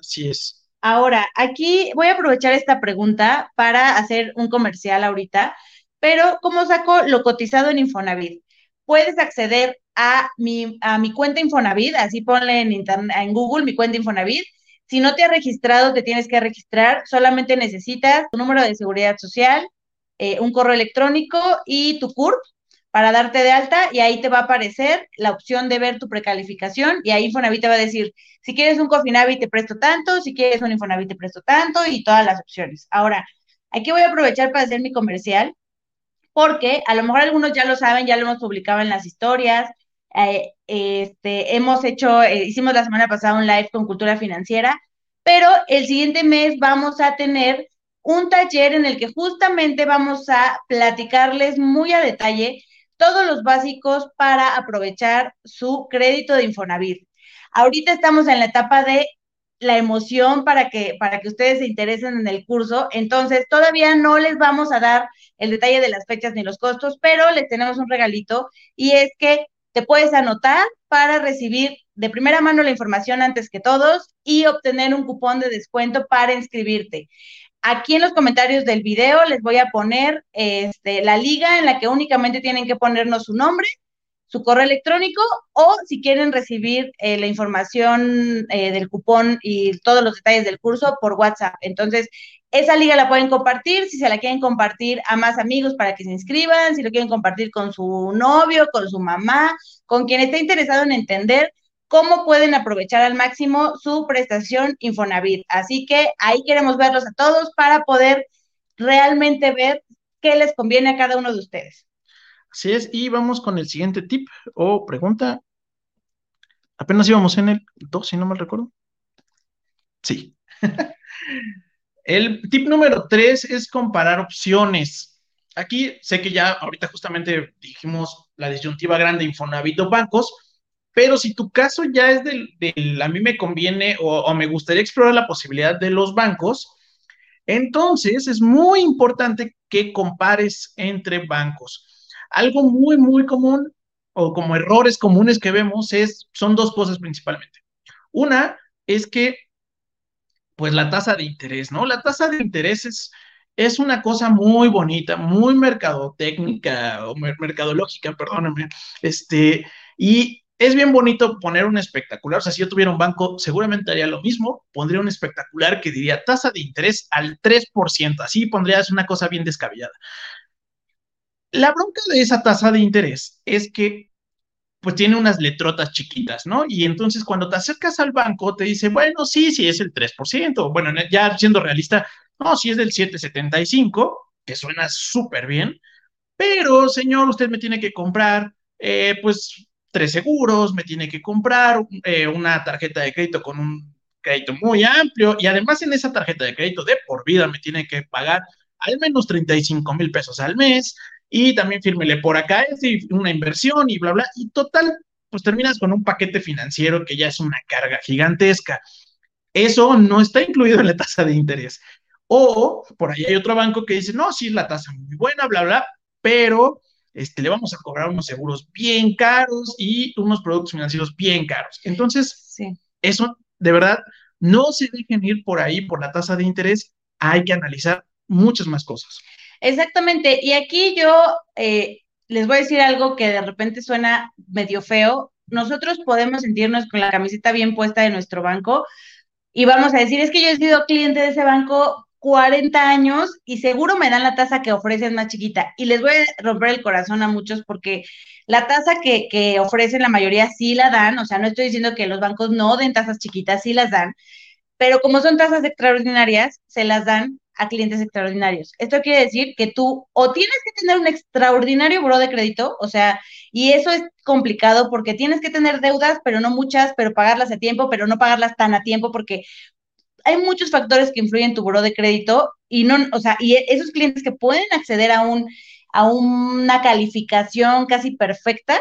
Así es. Ahora, aquí voy a aprovechar esta pregunta para hacer un comercial ahorita, pero ¿cómo saco lo cotizado en Infonavit? Puedes acceder a mi, a mi cuenta Infonavit, así ponle en, en Google mi cuenta Infonavit, Si no te has registrado, te tienes que registrar. Solamente necesitas tu número de seguridad social, eh, un correo electrónico y tu CURP para darte de alta y ahí te va a aparecer la opción de ver tu precalificación y ahí Infonavit te va a decir, si quieres un Cofinavit te presto tanto, si quieres un Infonavit te presto tanto y todas las opciones. Ahora, aquí voy a aprovechar para hacer mi comercial porque a lo mejor algunos ya lo saben, ya lo hemos publicado en las historias, eh, este, hemos hecho, eh, hicimos la semana pasada un live con cultura financiera, pero el siguiente mes vamos a tener un taller en el que justamente vamos a platicarles muy a detalle todos los básicos para aprovechar su crédito de Infonavit. Ahorita estamos en la etapa de la emoción para que, para que ustedes se interesen en el curso. Entonces, todavía no les vamos a dar el detalle de las fechas ni los costos, pero les tenemos un regalito y es que te puedes anotar para recibir de primera mano la información antes que todos y obtener un cupón de descuento para inscribirte. Aquí en los comentarios del video les voy a poner este, la liga en la que únicamente tienen que ponernos su nombre, su correo electrónico o si quieren recibir eh, la información eh, del cupón y todos los detalles del curso por WhatsApp. Entonces, esa liga la pueden compartir, si se la quieren compartir a más amigos para que se inscriban, si lo quieren compartir con su novio, con su mamá, con quien esté interesado en entender cómo pueden aprovechar al máximo su prestación Infonavit. Así que ahí queremos verlos a todos para poder realmente ver qué les conviene a cada uno de ustedes. Así es, y vamos con el siguiente tip o pregunta. Apenas íbamos en el 2, si no mal recuerdo. Sí. [LAUGHS] el tip número 3 es comparar opciones. Aquí sé que ya ahorita justamente dijimos la disyuntiva grande Infonavit o bancos, pero si tu caso ya es del, a mí me conviene o, me gustaría explorar la posibilidad de los bancos, entonces es muy importante que compares entre bancos. Algo muy, muy común o como errores comunes que vemos es, son dos cosas principalmente. Una es que, pues la tasa de interés, ¿no? La tasa de interés es, es una cosa muy bonita, muy mercadotécnica o mercadológica, perdónenme, este, y es bien bonito poner un espectacular. O sea, si yo tuviera un banco, seguramente haría lo mismo. Pondría un espectacular que diría tasa de interés al 3%. Así pondrías una cosa bien descabellada. La bronca de esa tasa de interés es que pues tiene unas letrotas chiquitas, ¿no? Y entonces cuando te acercas al banco te dice, bueno, sí, sí es el 3%. Bueno, ya siendo realista, no, sí es del 7,75, que suena súper bien. Pero, señor, usted me tiene que comprar, eh, pues, tres seguros, me tiene que comprar eh, una tarjeta de crédito con un crédito muy amplio y además en esa tarjeta de crédito de por vida me tiene que pagar al menos 35 mil pesos al mes y también fírmele por acá, es una inversión y bla, bla, y total, pues terminas con un paquete financiero que ya es una carga gigantesca. Eso no está incluido en la tasa de interés. O por ahí hay otro banco que dice, no, sí, la tasa es muy buena, bla, bla, pero este, le vamos a cobrar unos seguros bien caros y unos productos financieros bien caros. Entonces, eso de verdad, no se dejen ir por ahí por la tasa de interés, hay que analizar muchas más cosas. Exactamente, y aquí yo eh, les voy a decir algo que de repente suena medio feo. Nosotros podemos sentirnos con la camiseta bien puesta de nuestro banco y vamos a decir, es que yo he sido cliente de ese banco 40 años y seguro me dan la tasa que ofrecen más chiquita. Y les voy a romper el corazón a muchos porque la tasa que, que ofrecen la mayoría sí la dan, o sea, no estoy diciendo que los bancos no den tasas chiquitas, sí las dan, pero como son tasas extraordinarias, se las dan a clientes extraordinarios. Esto quiere decir que tú o tienes que tener un extraordinario buro de crédito, o sea, y eso es complicado porque tienes que tener deudas, pero no muchas, pero pagarlas a tiempo, pero no pagarlas tan a tiempo porque hay muchos factores que influyen en tu buro de crédito y no, o sea, y esos clientes que pueden acceder a un a una calificación casi perfecta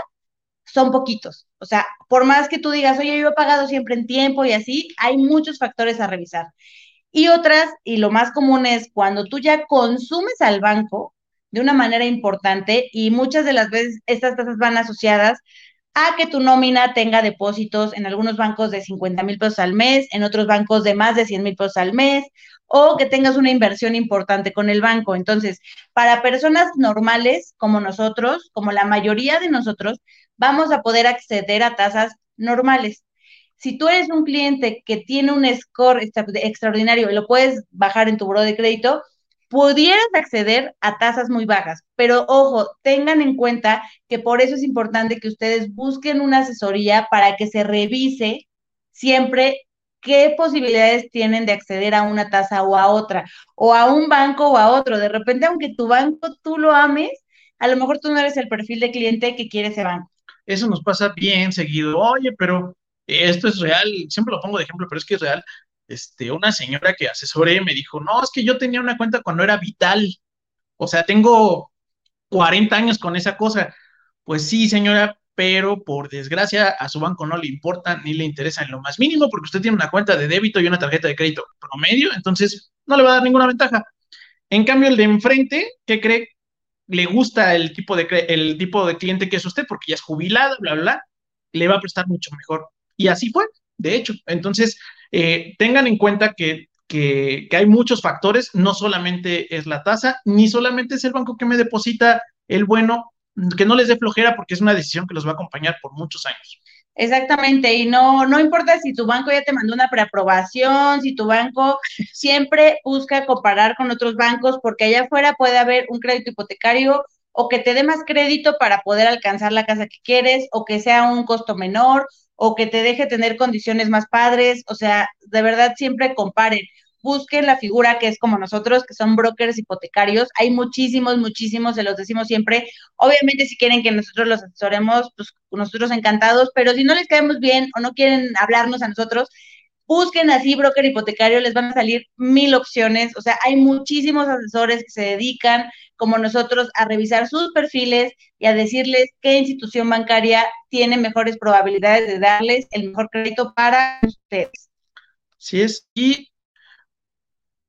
son poquitos. O sea, por más que tú digas, oye, yo he pagado siempre en tiempo y así, hay muchos factores a revisar. Y otras, y lo más común es cuando tú ya consumes al banco de una manera importante y muchas de las veces estas tasas van asociadas a que tu nómina tenga depósitos en algunos bancos de 50 mil pesos al mes, en otros bancos de más de 100 mil pesos al mes, o que tengas una inversión importante con el banco. Entonces, para personas normales como nosotros, como la mayoría de nosotros, vamos a poder acceder a tasas normales. si tú eres un cliente que tiene un score extraordinario y lo puedes bajar en tu buro de crédito, pudieras acceder a tasas muy bajas. Pero ojo, tengan en cuenta que por eso es importante que ustedes busquen una asesoría para que se revise siempre qué posibilidades tienen de acceder a una tasa o a otra, o a un banco o a otro. De repente, aunque tu banco tú lo ames, a lo mejor tú no eres el perfil de cliente que quiere ese banco. Eso nos pasa bien seguido. Oye, pero esto es real, siempre lo pongo de ejemplo, pero es que es real. Este, una señora que asesoré me dijo, no, es que yo tenía una cuenta cuando era vital. O sea, tengo 40 años con esa cosa. Pues sí, señora, pero por desgracia a su banco no le importa ni le interesa en lo más mínimo porque usted tiene una cuenta de débito y una tarjeta de crédito promedio, entonces no le va a dar ninguna ventaja. En cambio, el de enfrente, ¿qué cree? Le gusta el tipo de, el tipo de cliente que es usted porque ya es jubilado, bla, bla, bla, le va a prestar mucho mejor. Y así fue, de hecho. Entonces, eh, tengan en cuenta que, que, que hay muchos factores, no solamente es la tasa, ni solamente es el banco que me deposita el bueno que no les dé flojera porque es una decisión que los va a acompañar por muchos años. Exactamente, y no, no importa si tu banco ya te mandó una preaprobación, si tu banco [LAUGHS] siempre busca comparar con otros bancos, porque allá afuera puede haber un crédito hipotecario o que te dé más crédito para poder alcanzar la casa que quieres, o que sea un costo menor, o que te deje tener condiciones más padres, o sea, de verdad siempre comparen busquen la figura que es como nosotros, que son brokers hipotecarios. Hay muchísimos, muchísimos, se los decimos siempre. Obviamente, si quieren que nosotros los asesoremos, pues nosotros encantados, pero si no les caemos bien o no quieren hablarnos a nosotros, busquen así broker hipotecario, les van a salir mil opciones. O sea, hay muchísimos asesores que se dedican, como nosotros, a revisar sus perfiles y a decirles qué institución bancaria tiene mejores probabilidades de darles el mejor crédito para ustedes. Sí es, y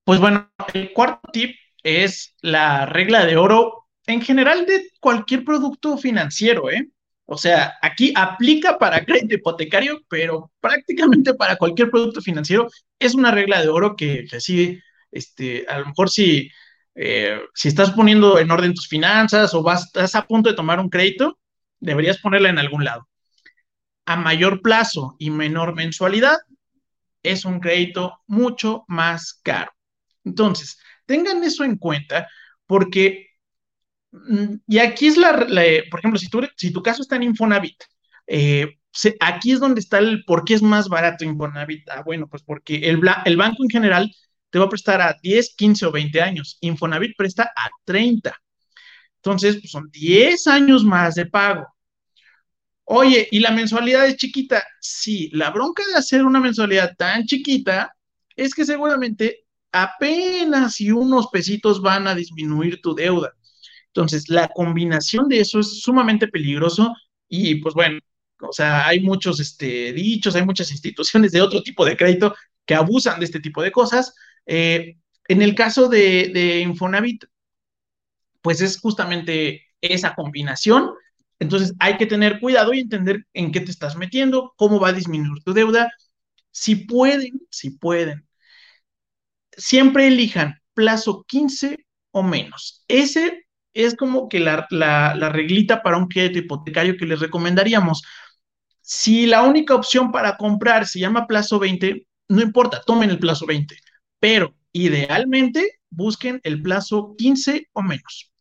pues bueno, el cuarto tip es la regla de oro en general de cualquier producto financiero, ¿eh? O sea, aquí aplica para crédito hipotecario, pero prácticamente para cualquier producto financiero es una regla de oro que, que sí, este, a lo mejor si, eh, si estás poniendo en orden tus finanzas o vas, estás a punto de tomar un crédito, deberías ponerla en algún lado. A mayor plazo y menor mensualidad, es un crédito mucho más caro. Entonces, tengan eso en cuenta porque, y aquí es la, por ejemplo, si, si tu caso está en Infonavit, eh, aquí es donde está el por qué es más barato Infonavit. Ah, bueno, pues porque el, el banco en general te va a prestar a 10, 15 o 20 años. Infonavit presta a 30. Entonces, pues son 10 años más de pago. Oye, ¿y la mensualidad es chiquita? Sí, la bronca de hacer una mensualidad tan chiquita es que seguramente apenas y unos pesitos van a disminuir tu deuda. Entonces, la combinación de eso es sumamente peligroso y pues bueno, o sea, hay muchos este, dichos, hay muchas instituciones de otro tipo de crédito que abusan de este tipo de cosas. Eh, en el caso de, de Infonavit, pues es justamente esa combinación. Entonces hay que tener cuidado y entender en qué te estás metiendo, cómo va a disminuir tu deuda. Si pueden, si pueden siempre elijan plazo 15 o menos. Ese es como que la, reglita para un crédito hipotecario que les recomendaríamos. Si la única opción para comprar se llama plazo 20, no importa, tomen el plazo 20, pero idealmente busquen el plazo 15 o menos.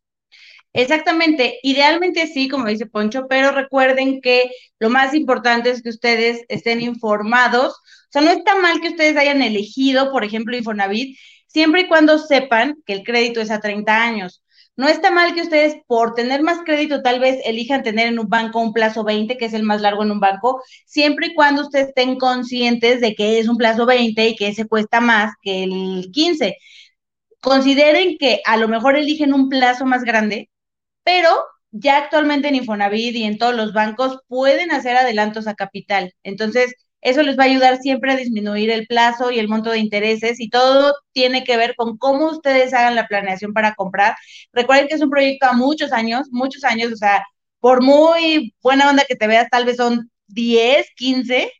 Exactamente, idealmente sí, como dice Poncho, pero recuerden que lo más importante es que ustedes estén informados. O sea, no está mal que ustedes hayan elegido, por ejemplo, Infonavit, siempre y cuando sepan que el crédito es a 30 años. No está mal que ustedes, por tener más crédito, tal vez elijan tener en un banco un plazo 20, que es el más largo en un banco, siempre y cuando ustedes estén conscientes de que es un plazo 20 y que ese cuesta más que el 15. Consideren que a lo mejor eligen un plazo más grande pero ya actualmente en Infonavit y en todos los bancos pueden hacer adelantos a capital. Entonces, eso les va a ayudar siempre a disminuir el plazo y el monto de intereses y todo tiene que ver con cómo ustedes hagan la planeación para comprar. Recuerden que es un proyecto a muchos años, muchos años, o sea, por muy buena onda que te veas, tal vez son 10, 15,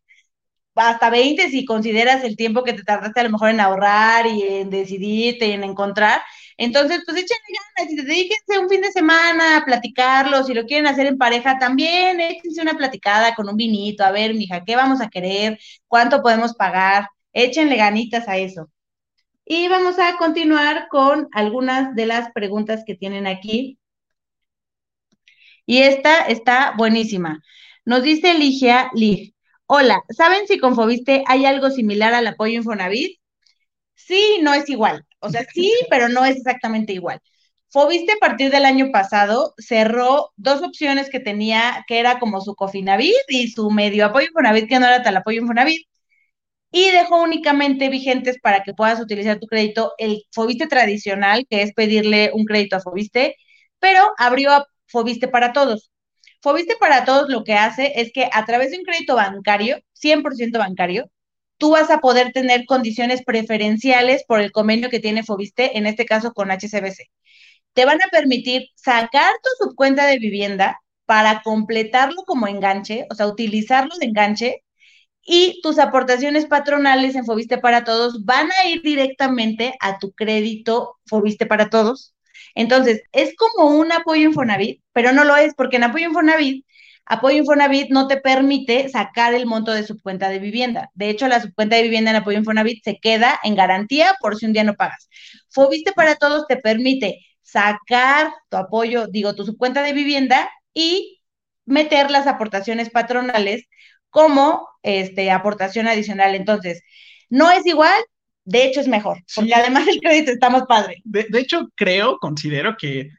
hasta 20 si consideras el tiempo que te tardaste a lo mejor en ahorrar y en decidirte y en encontrar. Entonces, pues échenle ganas y dedíquense un fin de semana a platicarlo, si lo quieren hacer en pareja también, échense una platicada con un vinito, a ver, mija, ¿qué vamos a querer? ¿Cuánto podemos pagar? Échenle ganitas a eso. Y vamos a continuar con algunas de las preguntas que tienen aquí. Y esta está buenísima. Nos dice Ligia Lig. Hola, ¿saben si con Fobiste hay algo similar al apoyo Infonavit? Sí, no es igual. O sea, sí, [LAUGHS] pero no es exactamente igual. Fobiste a partir del año pasado cerró dos opciones que tenía, que era como su Cofinavit y su medio apoyo Infonavit, que no era tal apoyo Infonavit, y dejó únicamente vigentes para que puedas utilizar tu crédito el Fobiste tradicional, que es pedirle un crédito a Fobiste, pero abrió a Fobiste para todos. Fobiste para todos lo que hace es que a través de un crédito bancario, 100% bancario, tú vas a poder tener condiciones preferenciales por el convenio que tiene Fobiste, en este caso con HCBC. Te van a permitir sacar tu subcuenta de vivienda para completarlo como enganche, o sea, utilizarlo de enganche, y tus aportaciones patronales en Fobiste para Todos van a ir directamente a tu crédito Fobiste para Todos. Entonces, es como un apoyo Infonavit, pero no lo es, porque en apoyo Infonavit Apoyo Infonavit no te permite sacar el monto de su cuenta de vivienda. De hecho, la subcuenta de vivienda en Apoyo Infonavit se queda en garantía por si un día no pagas. Fobiste para todos te permite sacar tu apoyo, digo, tu subcuenta de vivienda y meter las aportaciones patronales como este, aportación adicional. Entonces, no es igual, de hecho es mejor, porque además el crédito está más padre. De, de hecho, creo, considero que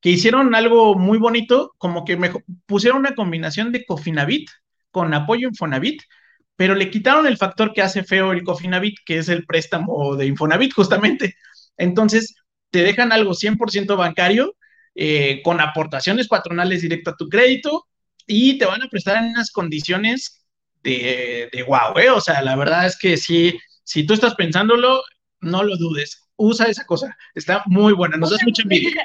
que hicieron algo muy bonito, como que pusieron una combinación de Cofinavit con apoyo Infonavit, pero le quitaron el factor que hace feo el Cofinavit, que es el préstamo de Infonavit, justamente. Entonces, te dejan algo 100% bancario, eh, con aportaciones patronales directo a tu crédito, y te van a prestar en unas condiciones de, de wow, ¿eh? O sea, la verdad es que si, si tú estás pensándolo, no lo dudes usa esa cosa. Está muy buena, nos das mucha envidia.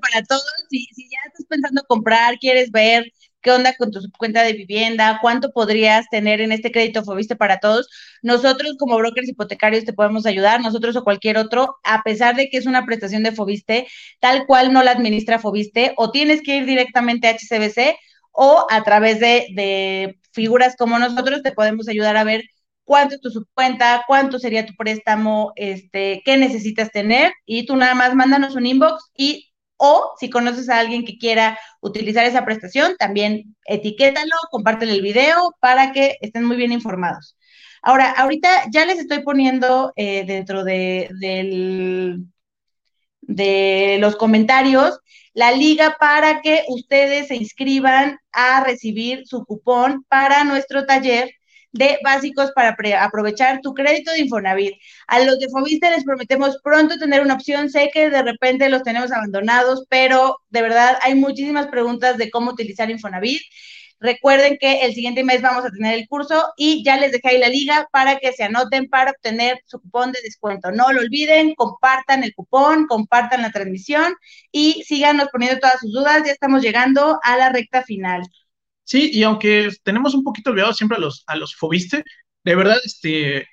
para todos. Si, si ya estás pensando comprar, quieres ver qué onda con tu cuenta de vivienda, cuánto podrías tener en este crédito Fobiste para todos. Nosotros como brokers hipotecarios te podemos ayudar, nosotros o cualquier otro, a pesar de que es una prestación de Fobiste, tal cual no la administra Fobiste, o tienes que ir directamente a HCBC o a través de, de figuras como nosotros te podemos ayudar a ver cuánto es tu subcuenta, cuánto sería tu préstamo, este, qué necesitas tener y tú nada más mándanos un inbox y o si conoces a alguien que quiera utilizar esa prestación, también etiquétalo, compártelo el video para que estén muy bien informados. Ahora, ahorita ya les estoy poniendo eh, dentro de, de los comentarios la liga para que ustedes se inscriban a recibir su cupón para nuestro taller de básicos para aprovechar tu crédito de Infonavit. A los de Fobiste les prometemos pronto tener una opción. Sé que de repente los tenemos abandonados, pero de verdad hay muchísimas preguntas de cómo utilizar Infonavit. Recuerden que el siguiente mes vamos a tener el curso y ya les dejé ahí la liga para que se anoten para obtener su cupón de descuento. No lo olviden, compartan el cupón, compartan la transmisión y síganos poniendo todas sus dudas. Ya estamos llegando a la recta final. Sí, y aunque tenemos un poquito olvidado siempre a los, a los Fobiste, de verdad, este,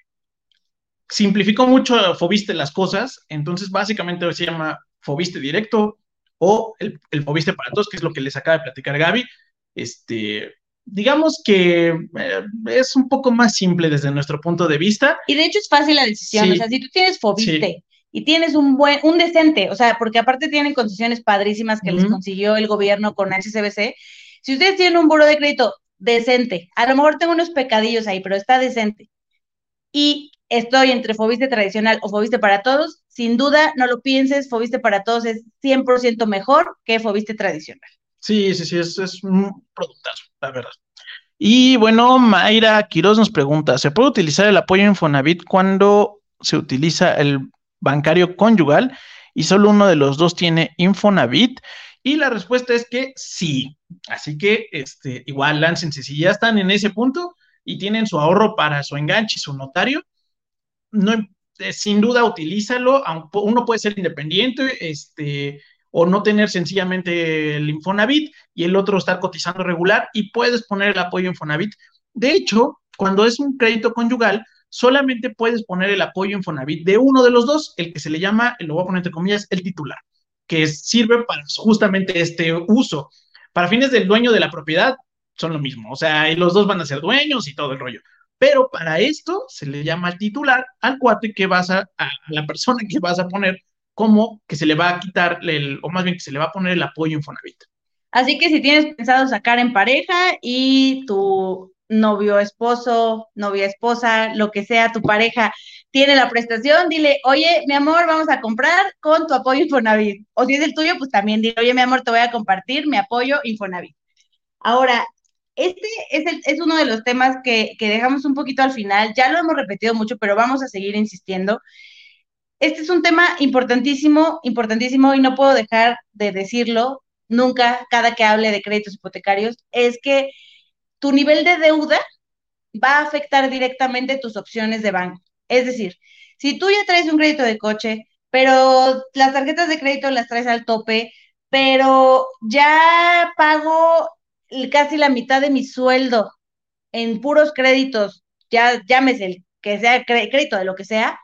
simplificó mucho Fobiste las cosas, entonces básicamente se llama Fobiste directo o el, el Fobiste para todos, que es lo que les acaba de platicar Gaby. Este, digamos que eh, es un poco más simple desde nuestro punto de vista. Y de hecho es fácil la decisión, o sea, si tú tienes Fobiste y tienes un buen, un decente, o sea, porque aparte tienen concesiones padrísimas que les consiguió el gobierno con HCBC, si ustedes tienen un buro de crédito decente, a lo mejor tengo unos pecadillos ahí, pero está decente, y estoy entre Fobiste tradicional o Fobiste para todos, sin duda, no lo pienses, Fobiste para todos es 100% mejor que Fobiste tradicional. Sí, sí, sí, es, es un productazo, la verdad. Y bueno, Mayra Quiroz nos pregunta, ¿se puede utilizar el apoyo Infonavit cuando se utiliza el bancario conyugal y solo uno de los dos tiene Infonavit? Y la respuesta es que sí. Así que este, igual láncense. Si ya están en ese punto y tienen su ahorro para su enganche y su notario, no, eh, sin duda utilízalo. Uno puede ser independiente este, o no tener sencillamente el Infonavit y el otro estar cotizando regular y puedes poner el apoyo Infonavit. De hecho, cuando es un crédito conyugal, solamente puedes poner el apoyo Infonavit de uno de los dos, el que se le llama, lo voy a poner entre comillas, el titular, que sirve para justamente este uso. Para fines del dueño de la propiedad, son lo mismo, o sea, los dos van a ser dueños y todo el rollo. Pero para esto se le llama el titular al cuate que vas a, a la persona que vas a poner como que se le va a quitar, el, o más bien que se le va a poner el apoyo Infonavit. Así que si tienes pensado sacar en pareja y tu novio, esposo, novia, esposa, lo que sea, tu pareja tiene la prestación, dile, oye, mi amor, vamos a comprar con tu apoyo Infonavit. O si es el tuyo, pues también dile, oye, mi amor, te voy a compartir mi apoyo Infonavit. Ahora, este es, es uno de los temas que, que dejamos un poquito al final, ya lo hemos repetido mucho, pero vamos a seguir insistiendo. Este es un tema importantísimo, importantísimo, y no puedo dejar de decirlo nunca, cada que hable de créditos hipotecarios, es que tu nivel de deuda va a afectar directamente tus opciones de banco. Es decir, si tú ya traes un crédito de coche, pero las tarjetas de crédito las traes al tope, pero ya pago casi la mitad de mi sueldo en puros créditos, ya llámese el que sea crédito de lo que sea,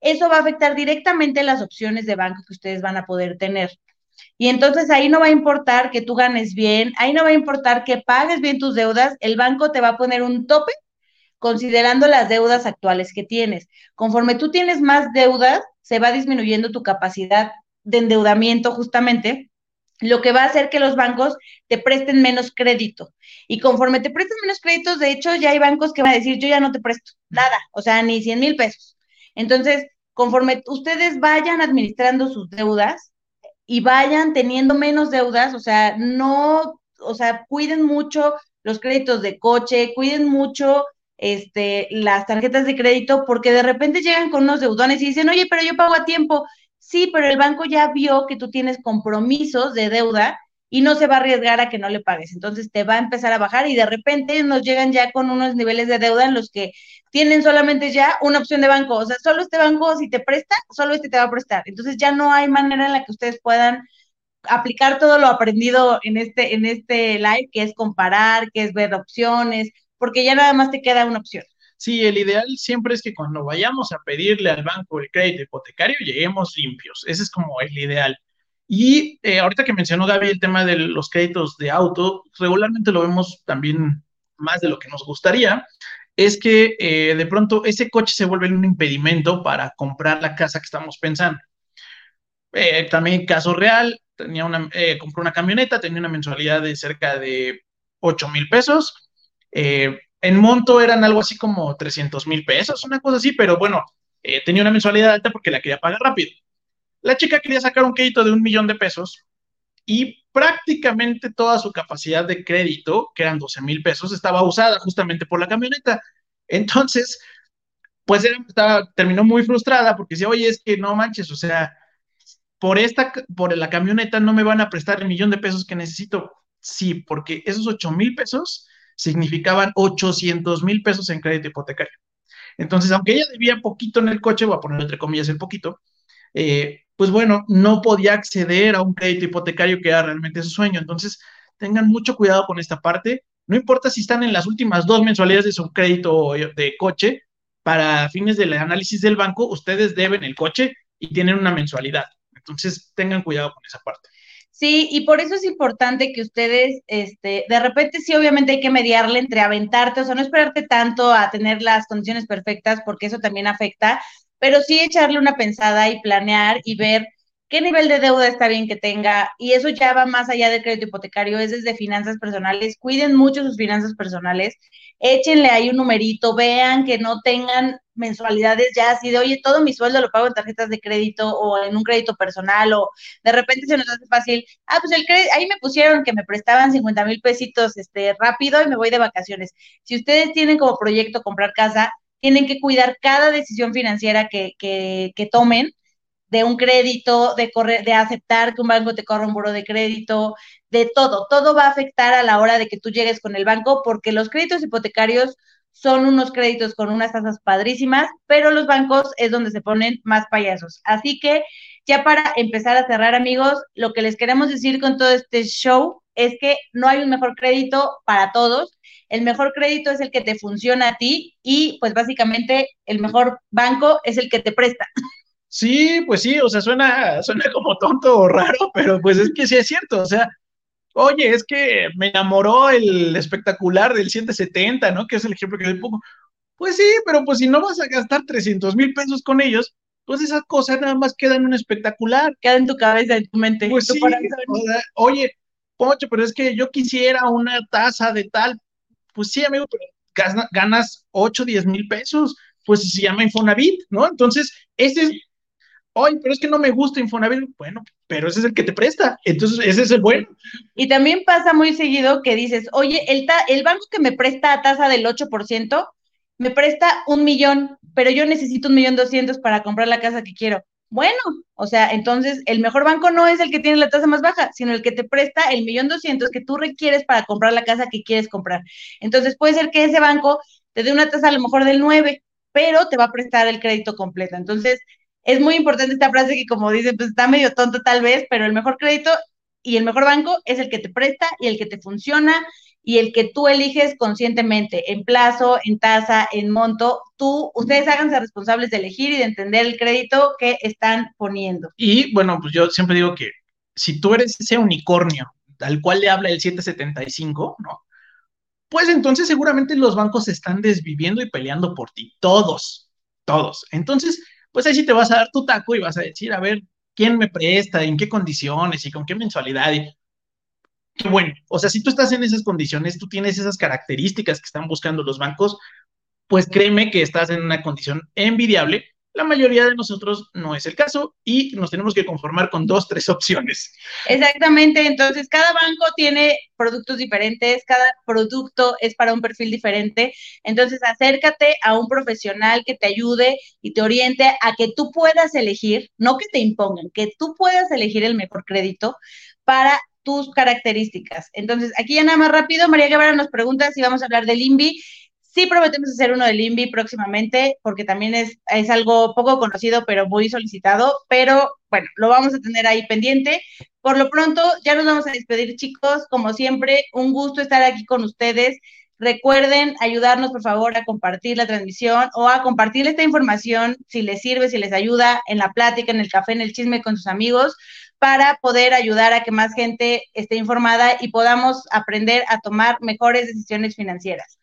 eso va a afectar directamente las opciones de banco que ustedes van a poder tener. Y entonces ahí no va a importar que tú ganes bien, ahí no va a importar que pagues bien tus deudas, el banco te va a poner un tope considerando las deudas actuales que tienes. Conforme tú tienes más deudas, se va disminuyendo tu capacidad de endeudamiento justamente, lo que va a hacer que los bancos te presten menos crédito. Y conforme te presten menos créditos, de hecho, ya hay bancos que van a decir, yo ya no te presto nada, o sea, ni 100 mil pesos. Entonces, conforme ustedes vayan administrando sus deudas, y vayan teniendo menos deudas, o sea, no, o sea, cuiden mucho los créditos de coche, cuiden mucho este, las tarjetas de crédito, porque de repente llegan con unos deudones y dicen, oye, pero yo pago a tiempo. Sí, pero el banco ya vio que tú tienes compromisos de deuda y no se va a arriesgar a que no le pagues. Entonces te va a empezar a bajar y de repente nos llegan ya con unos niveles de deuda en los que tienen solamente ya una opción de banco. O sea, solo este banco si te presta, solo este te va a prestar. Entonces ya no hay manera en la que ustedes puedan aplicar todo lo aprendido en este, en este live, que es comparar, que es ver opciones, porque ya nada más te queda una opción. Sí, el ideal siempre es que cuando vayamos a pedirle al banco el crédito hipotecario, lleguemos limpios. Ese es como el ideal. Y eh, ahorita que mencionó Gaby el tema de los créditos de auto, regularmente lo vemos también más de lo que nos gustaría, es que eh, de pronto ese coche se vuelve un impedimento para comprar la casa que estamos pensando. Eh, también caso real, tenía una, compró una camioneta, tenía una mensualidad de cerca de 8 mil pesos. En monto eran algo así como 300 mil pesos, una cosa así, pero bueno, tenía una mensualidad alta porque la quería pagar rápido. La chica quería sacar un crédito de un millón de pesos y prácticamente toda su capacidad de crédito, que eran 12 mil pesos, estaba usada justamente por la camioneta. Entonces, pues estaba, terminó muy frustrada porque decía, oye, es que no manches, o sea, por esta, por la camioneta no me van a prestar el millón de pesos que necesito. Sí, porque esos 8 mil pesos significaban 800 mil pesos en crédito hipotecario. Entonces, aunque ella debía poquito en el coche, voy a poner entre comillas el poquito, eh, pues bueno, no podía acceder a un crédito hipotecario que era realmente su sueño. Entonces, tengan mucho cuidado con esta parte. No importa si están en las últimas dos mensualidades de su crédito de coche, para fines del análisis del banco, ustedes deben el coche y tienen una mensualidad. Entonces, tengan cuidado con esa parte. Sí, y por eso es importante que ustedes, este, de repente sí, obviamente hay que mediarle entre aventarte, o sea, no esperarte tanto a tener las condiciones perfectas, porque eso también afecta, pero sí echarle una pensada y planear y ver qué nivel de deuda está bien que tenga, y eso ya va más allá del crédito hipotecario, es desde finanzas personales, cuiden mucho sus finanzas personales, échenle ahí un numerito, vean que no tengan mensualidades ya así de, oye, todo mi sueldo lo pago en tarjetas de crédito o en un crédito personal, o de repente se nos hace fácil, ah, pues el ahí me pusieron que me prestaban 50 mil pesitos este, rápido y me voy de vacaciones. Si ustedes tienen como proyecto comprar casa, tienen que cuidar cada decisión financiera que, que, tomen, de un crédito, de, correr, de aceptar que un banco te corra un buro de crédito, de todo. Todo va a afectar a la hora de que tú llegues con el banco porque los créditos hipotecarios son unos créditos con unas tasas padrísimas, pero los bancos es donde se ponen más payasos. Así que ya para empezar a cerrar, amigos, lo que les queremos decir con todo este show es que no hay un mejor crédito para todos. El mejor crédito es el que te funciona a ti y pues básicamente el mejor banco es el que te presta. [LAUGHS] Sí, pues sí, o sea, suena, suena como tonto o raro, pero pues es que sí es cierto, o sea, oye, es que me enamoró el espectacular del 170, ¿no? Que es el ejemplo que le pongo. Pues sí, pero pues si no vas a gastar 300 mil pesos con ellos, pues esas cosas nada más quedan en un espectacular. Queda en tu cabeza, en tu mente. Pues sí, oye, Pocho, pero es que yo quisiera una taza de tal. Pues sí, amigo, pero ganas 8, 10 mil pesos. Pues se llama Infonavit, ¿no? Entonces, ese es Oye, pero es que no me gusta Infonavit. Bueno, pero ese es el que te presta. Entonces, ese es el bueno. Y también pasa muy seguido que dices, oye, el, el banco que me presta a tasa del 8%, me presta un millón, pero yo necesito un millón doscientos para comprar la casa que quiero. Bueno, o sea, entonces el mejor banco no es el que tiene la tasa más baja, sino el que te presta el millón doscientos que tú requieres para comprar la casa que quieres comprar. Entonces puede ser que ese banco te dé una tasa a lo mejor del 9, pero te va a prestar el crédito completo. Entonces, es muy importante esta frase que como dicen, pues está medio tonto tal vez, pero el mejor crédito y el mejor banco es el que te presta y el que te funciona y el que tú eliges conscientemente, en plazo, en tasa, en monto. Tú, ustedes háganse responsables de elegir y de entender el crédito que están poniendo. Y bueno, pues yo siempre digo que si tú eres ese unicornio al cual le habla el 775, ¿no? Pues entonces seguramente los bancos están desviviendo y peleando por ti, todos, todos. Entonces, pues ahí sí te vas a dar tu taco y vas a decir, a ver, ¿quién me presta? ¿En qué condiciones? ¿Y con qué mensualidad? Qué bueno, o sea, si tú estás en esas condiciones, tú tienes esas características que están buscando los bancos, pues créeme que estás en una condición envidiable la mayoría de nosotros no es el caso y nos tenemos que conformar con dos, tres opciones. Exactamente, entonces cada banco tiene productos diferentes, cada producto es para un perfil diferente, entonces acércate a un profesional que te ayude y te oriente a que tú puedas elegir, no que te impongan, que tú puedas elegir el mejor crédito para tus características. Entonces, aquí ya nada más rápido, María Guevara nos pregunta si vamos a hablar del INVI. Sí prometemos hacer uno del INVI próximamente, porque también es, es algo poco conocido, pero muy solicitado, pero bueno, lo vamos a tener ahí pendiente. Por lo pronto, ya nos vamos a despedir, chicos. Como siempre, un gusto estar aquí con ustedes. Recuerden ayudarnos, por favor, a compartir la transmisión o a compartir esta información si les sirve, si les ayuda en la plática, en el café, en el chisme con sus amigos, para poder ayudar a que más gente esté informada y podamos aprender a tomar mejores decisiones financieras.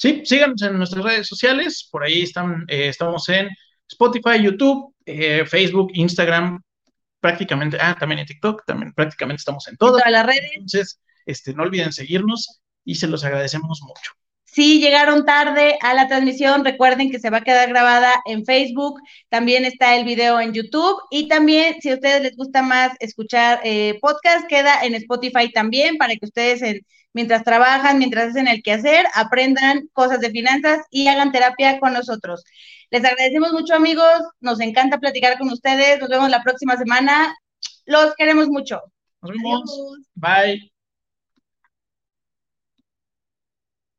Sí, síganos en nuestras redes sociales, por ahí están, eh, estamos en Spotify, YouTube, eh, Facebook, Instagram, prácticamente, ah, también en TikTok, también prácticamente estamos en todas. las redes. Entonces, este, no olviden seguirnos y se los agradecemos mucho. Si llegaron tarde a la transmisión, recuerden que se va a quedar grabada en Facebook, también está el video en YouTube y también si a ustedes les gusta más escuchar eh, podcast, queda en Spotify también para que ustedes en mientras trabajan, mientras hacen el quehacer, aprendan cosas de finanzas y hagan terapia con nosotros. Les agradecemos mucho, amigos. Nos encanta platicar con ustedes. Nos vemos la próxima semana. Los queremos mucho. Nos vemos. Bye.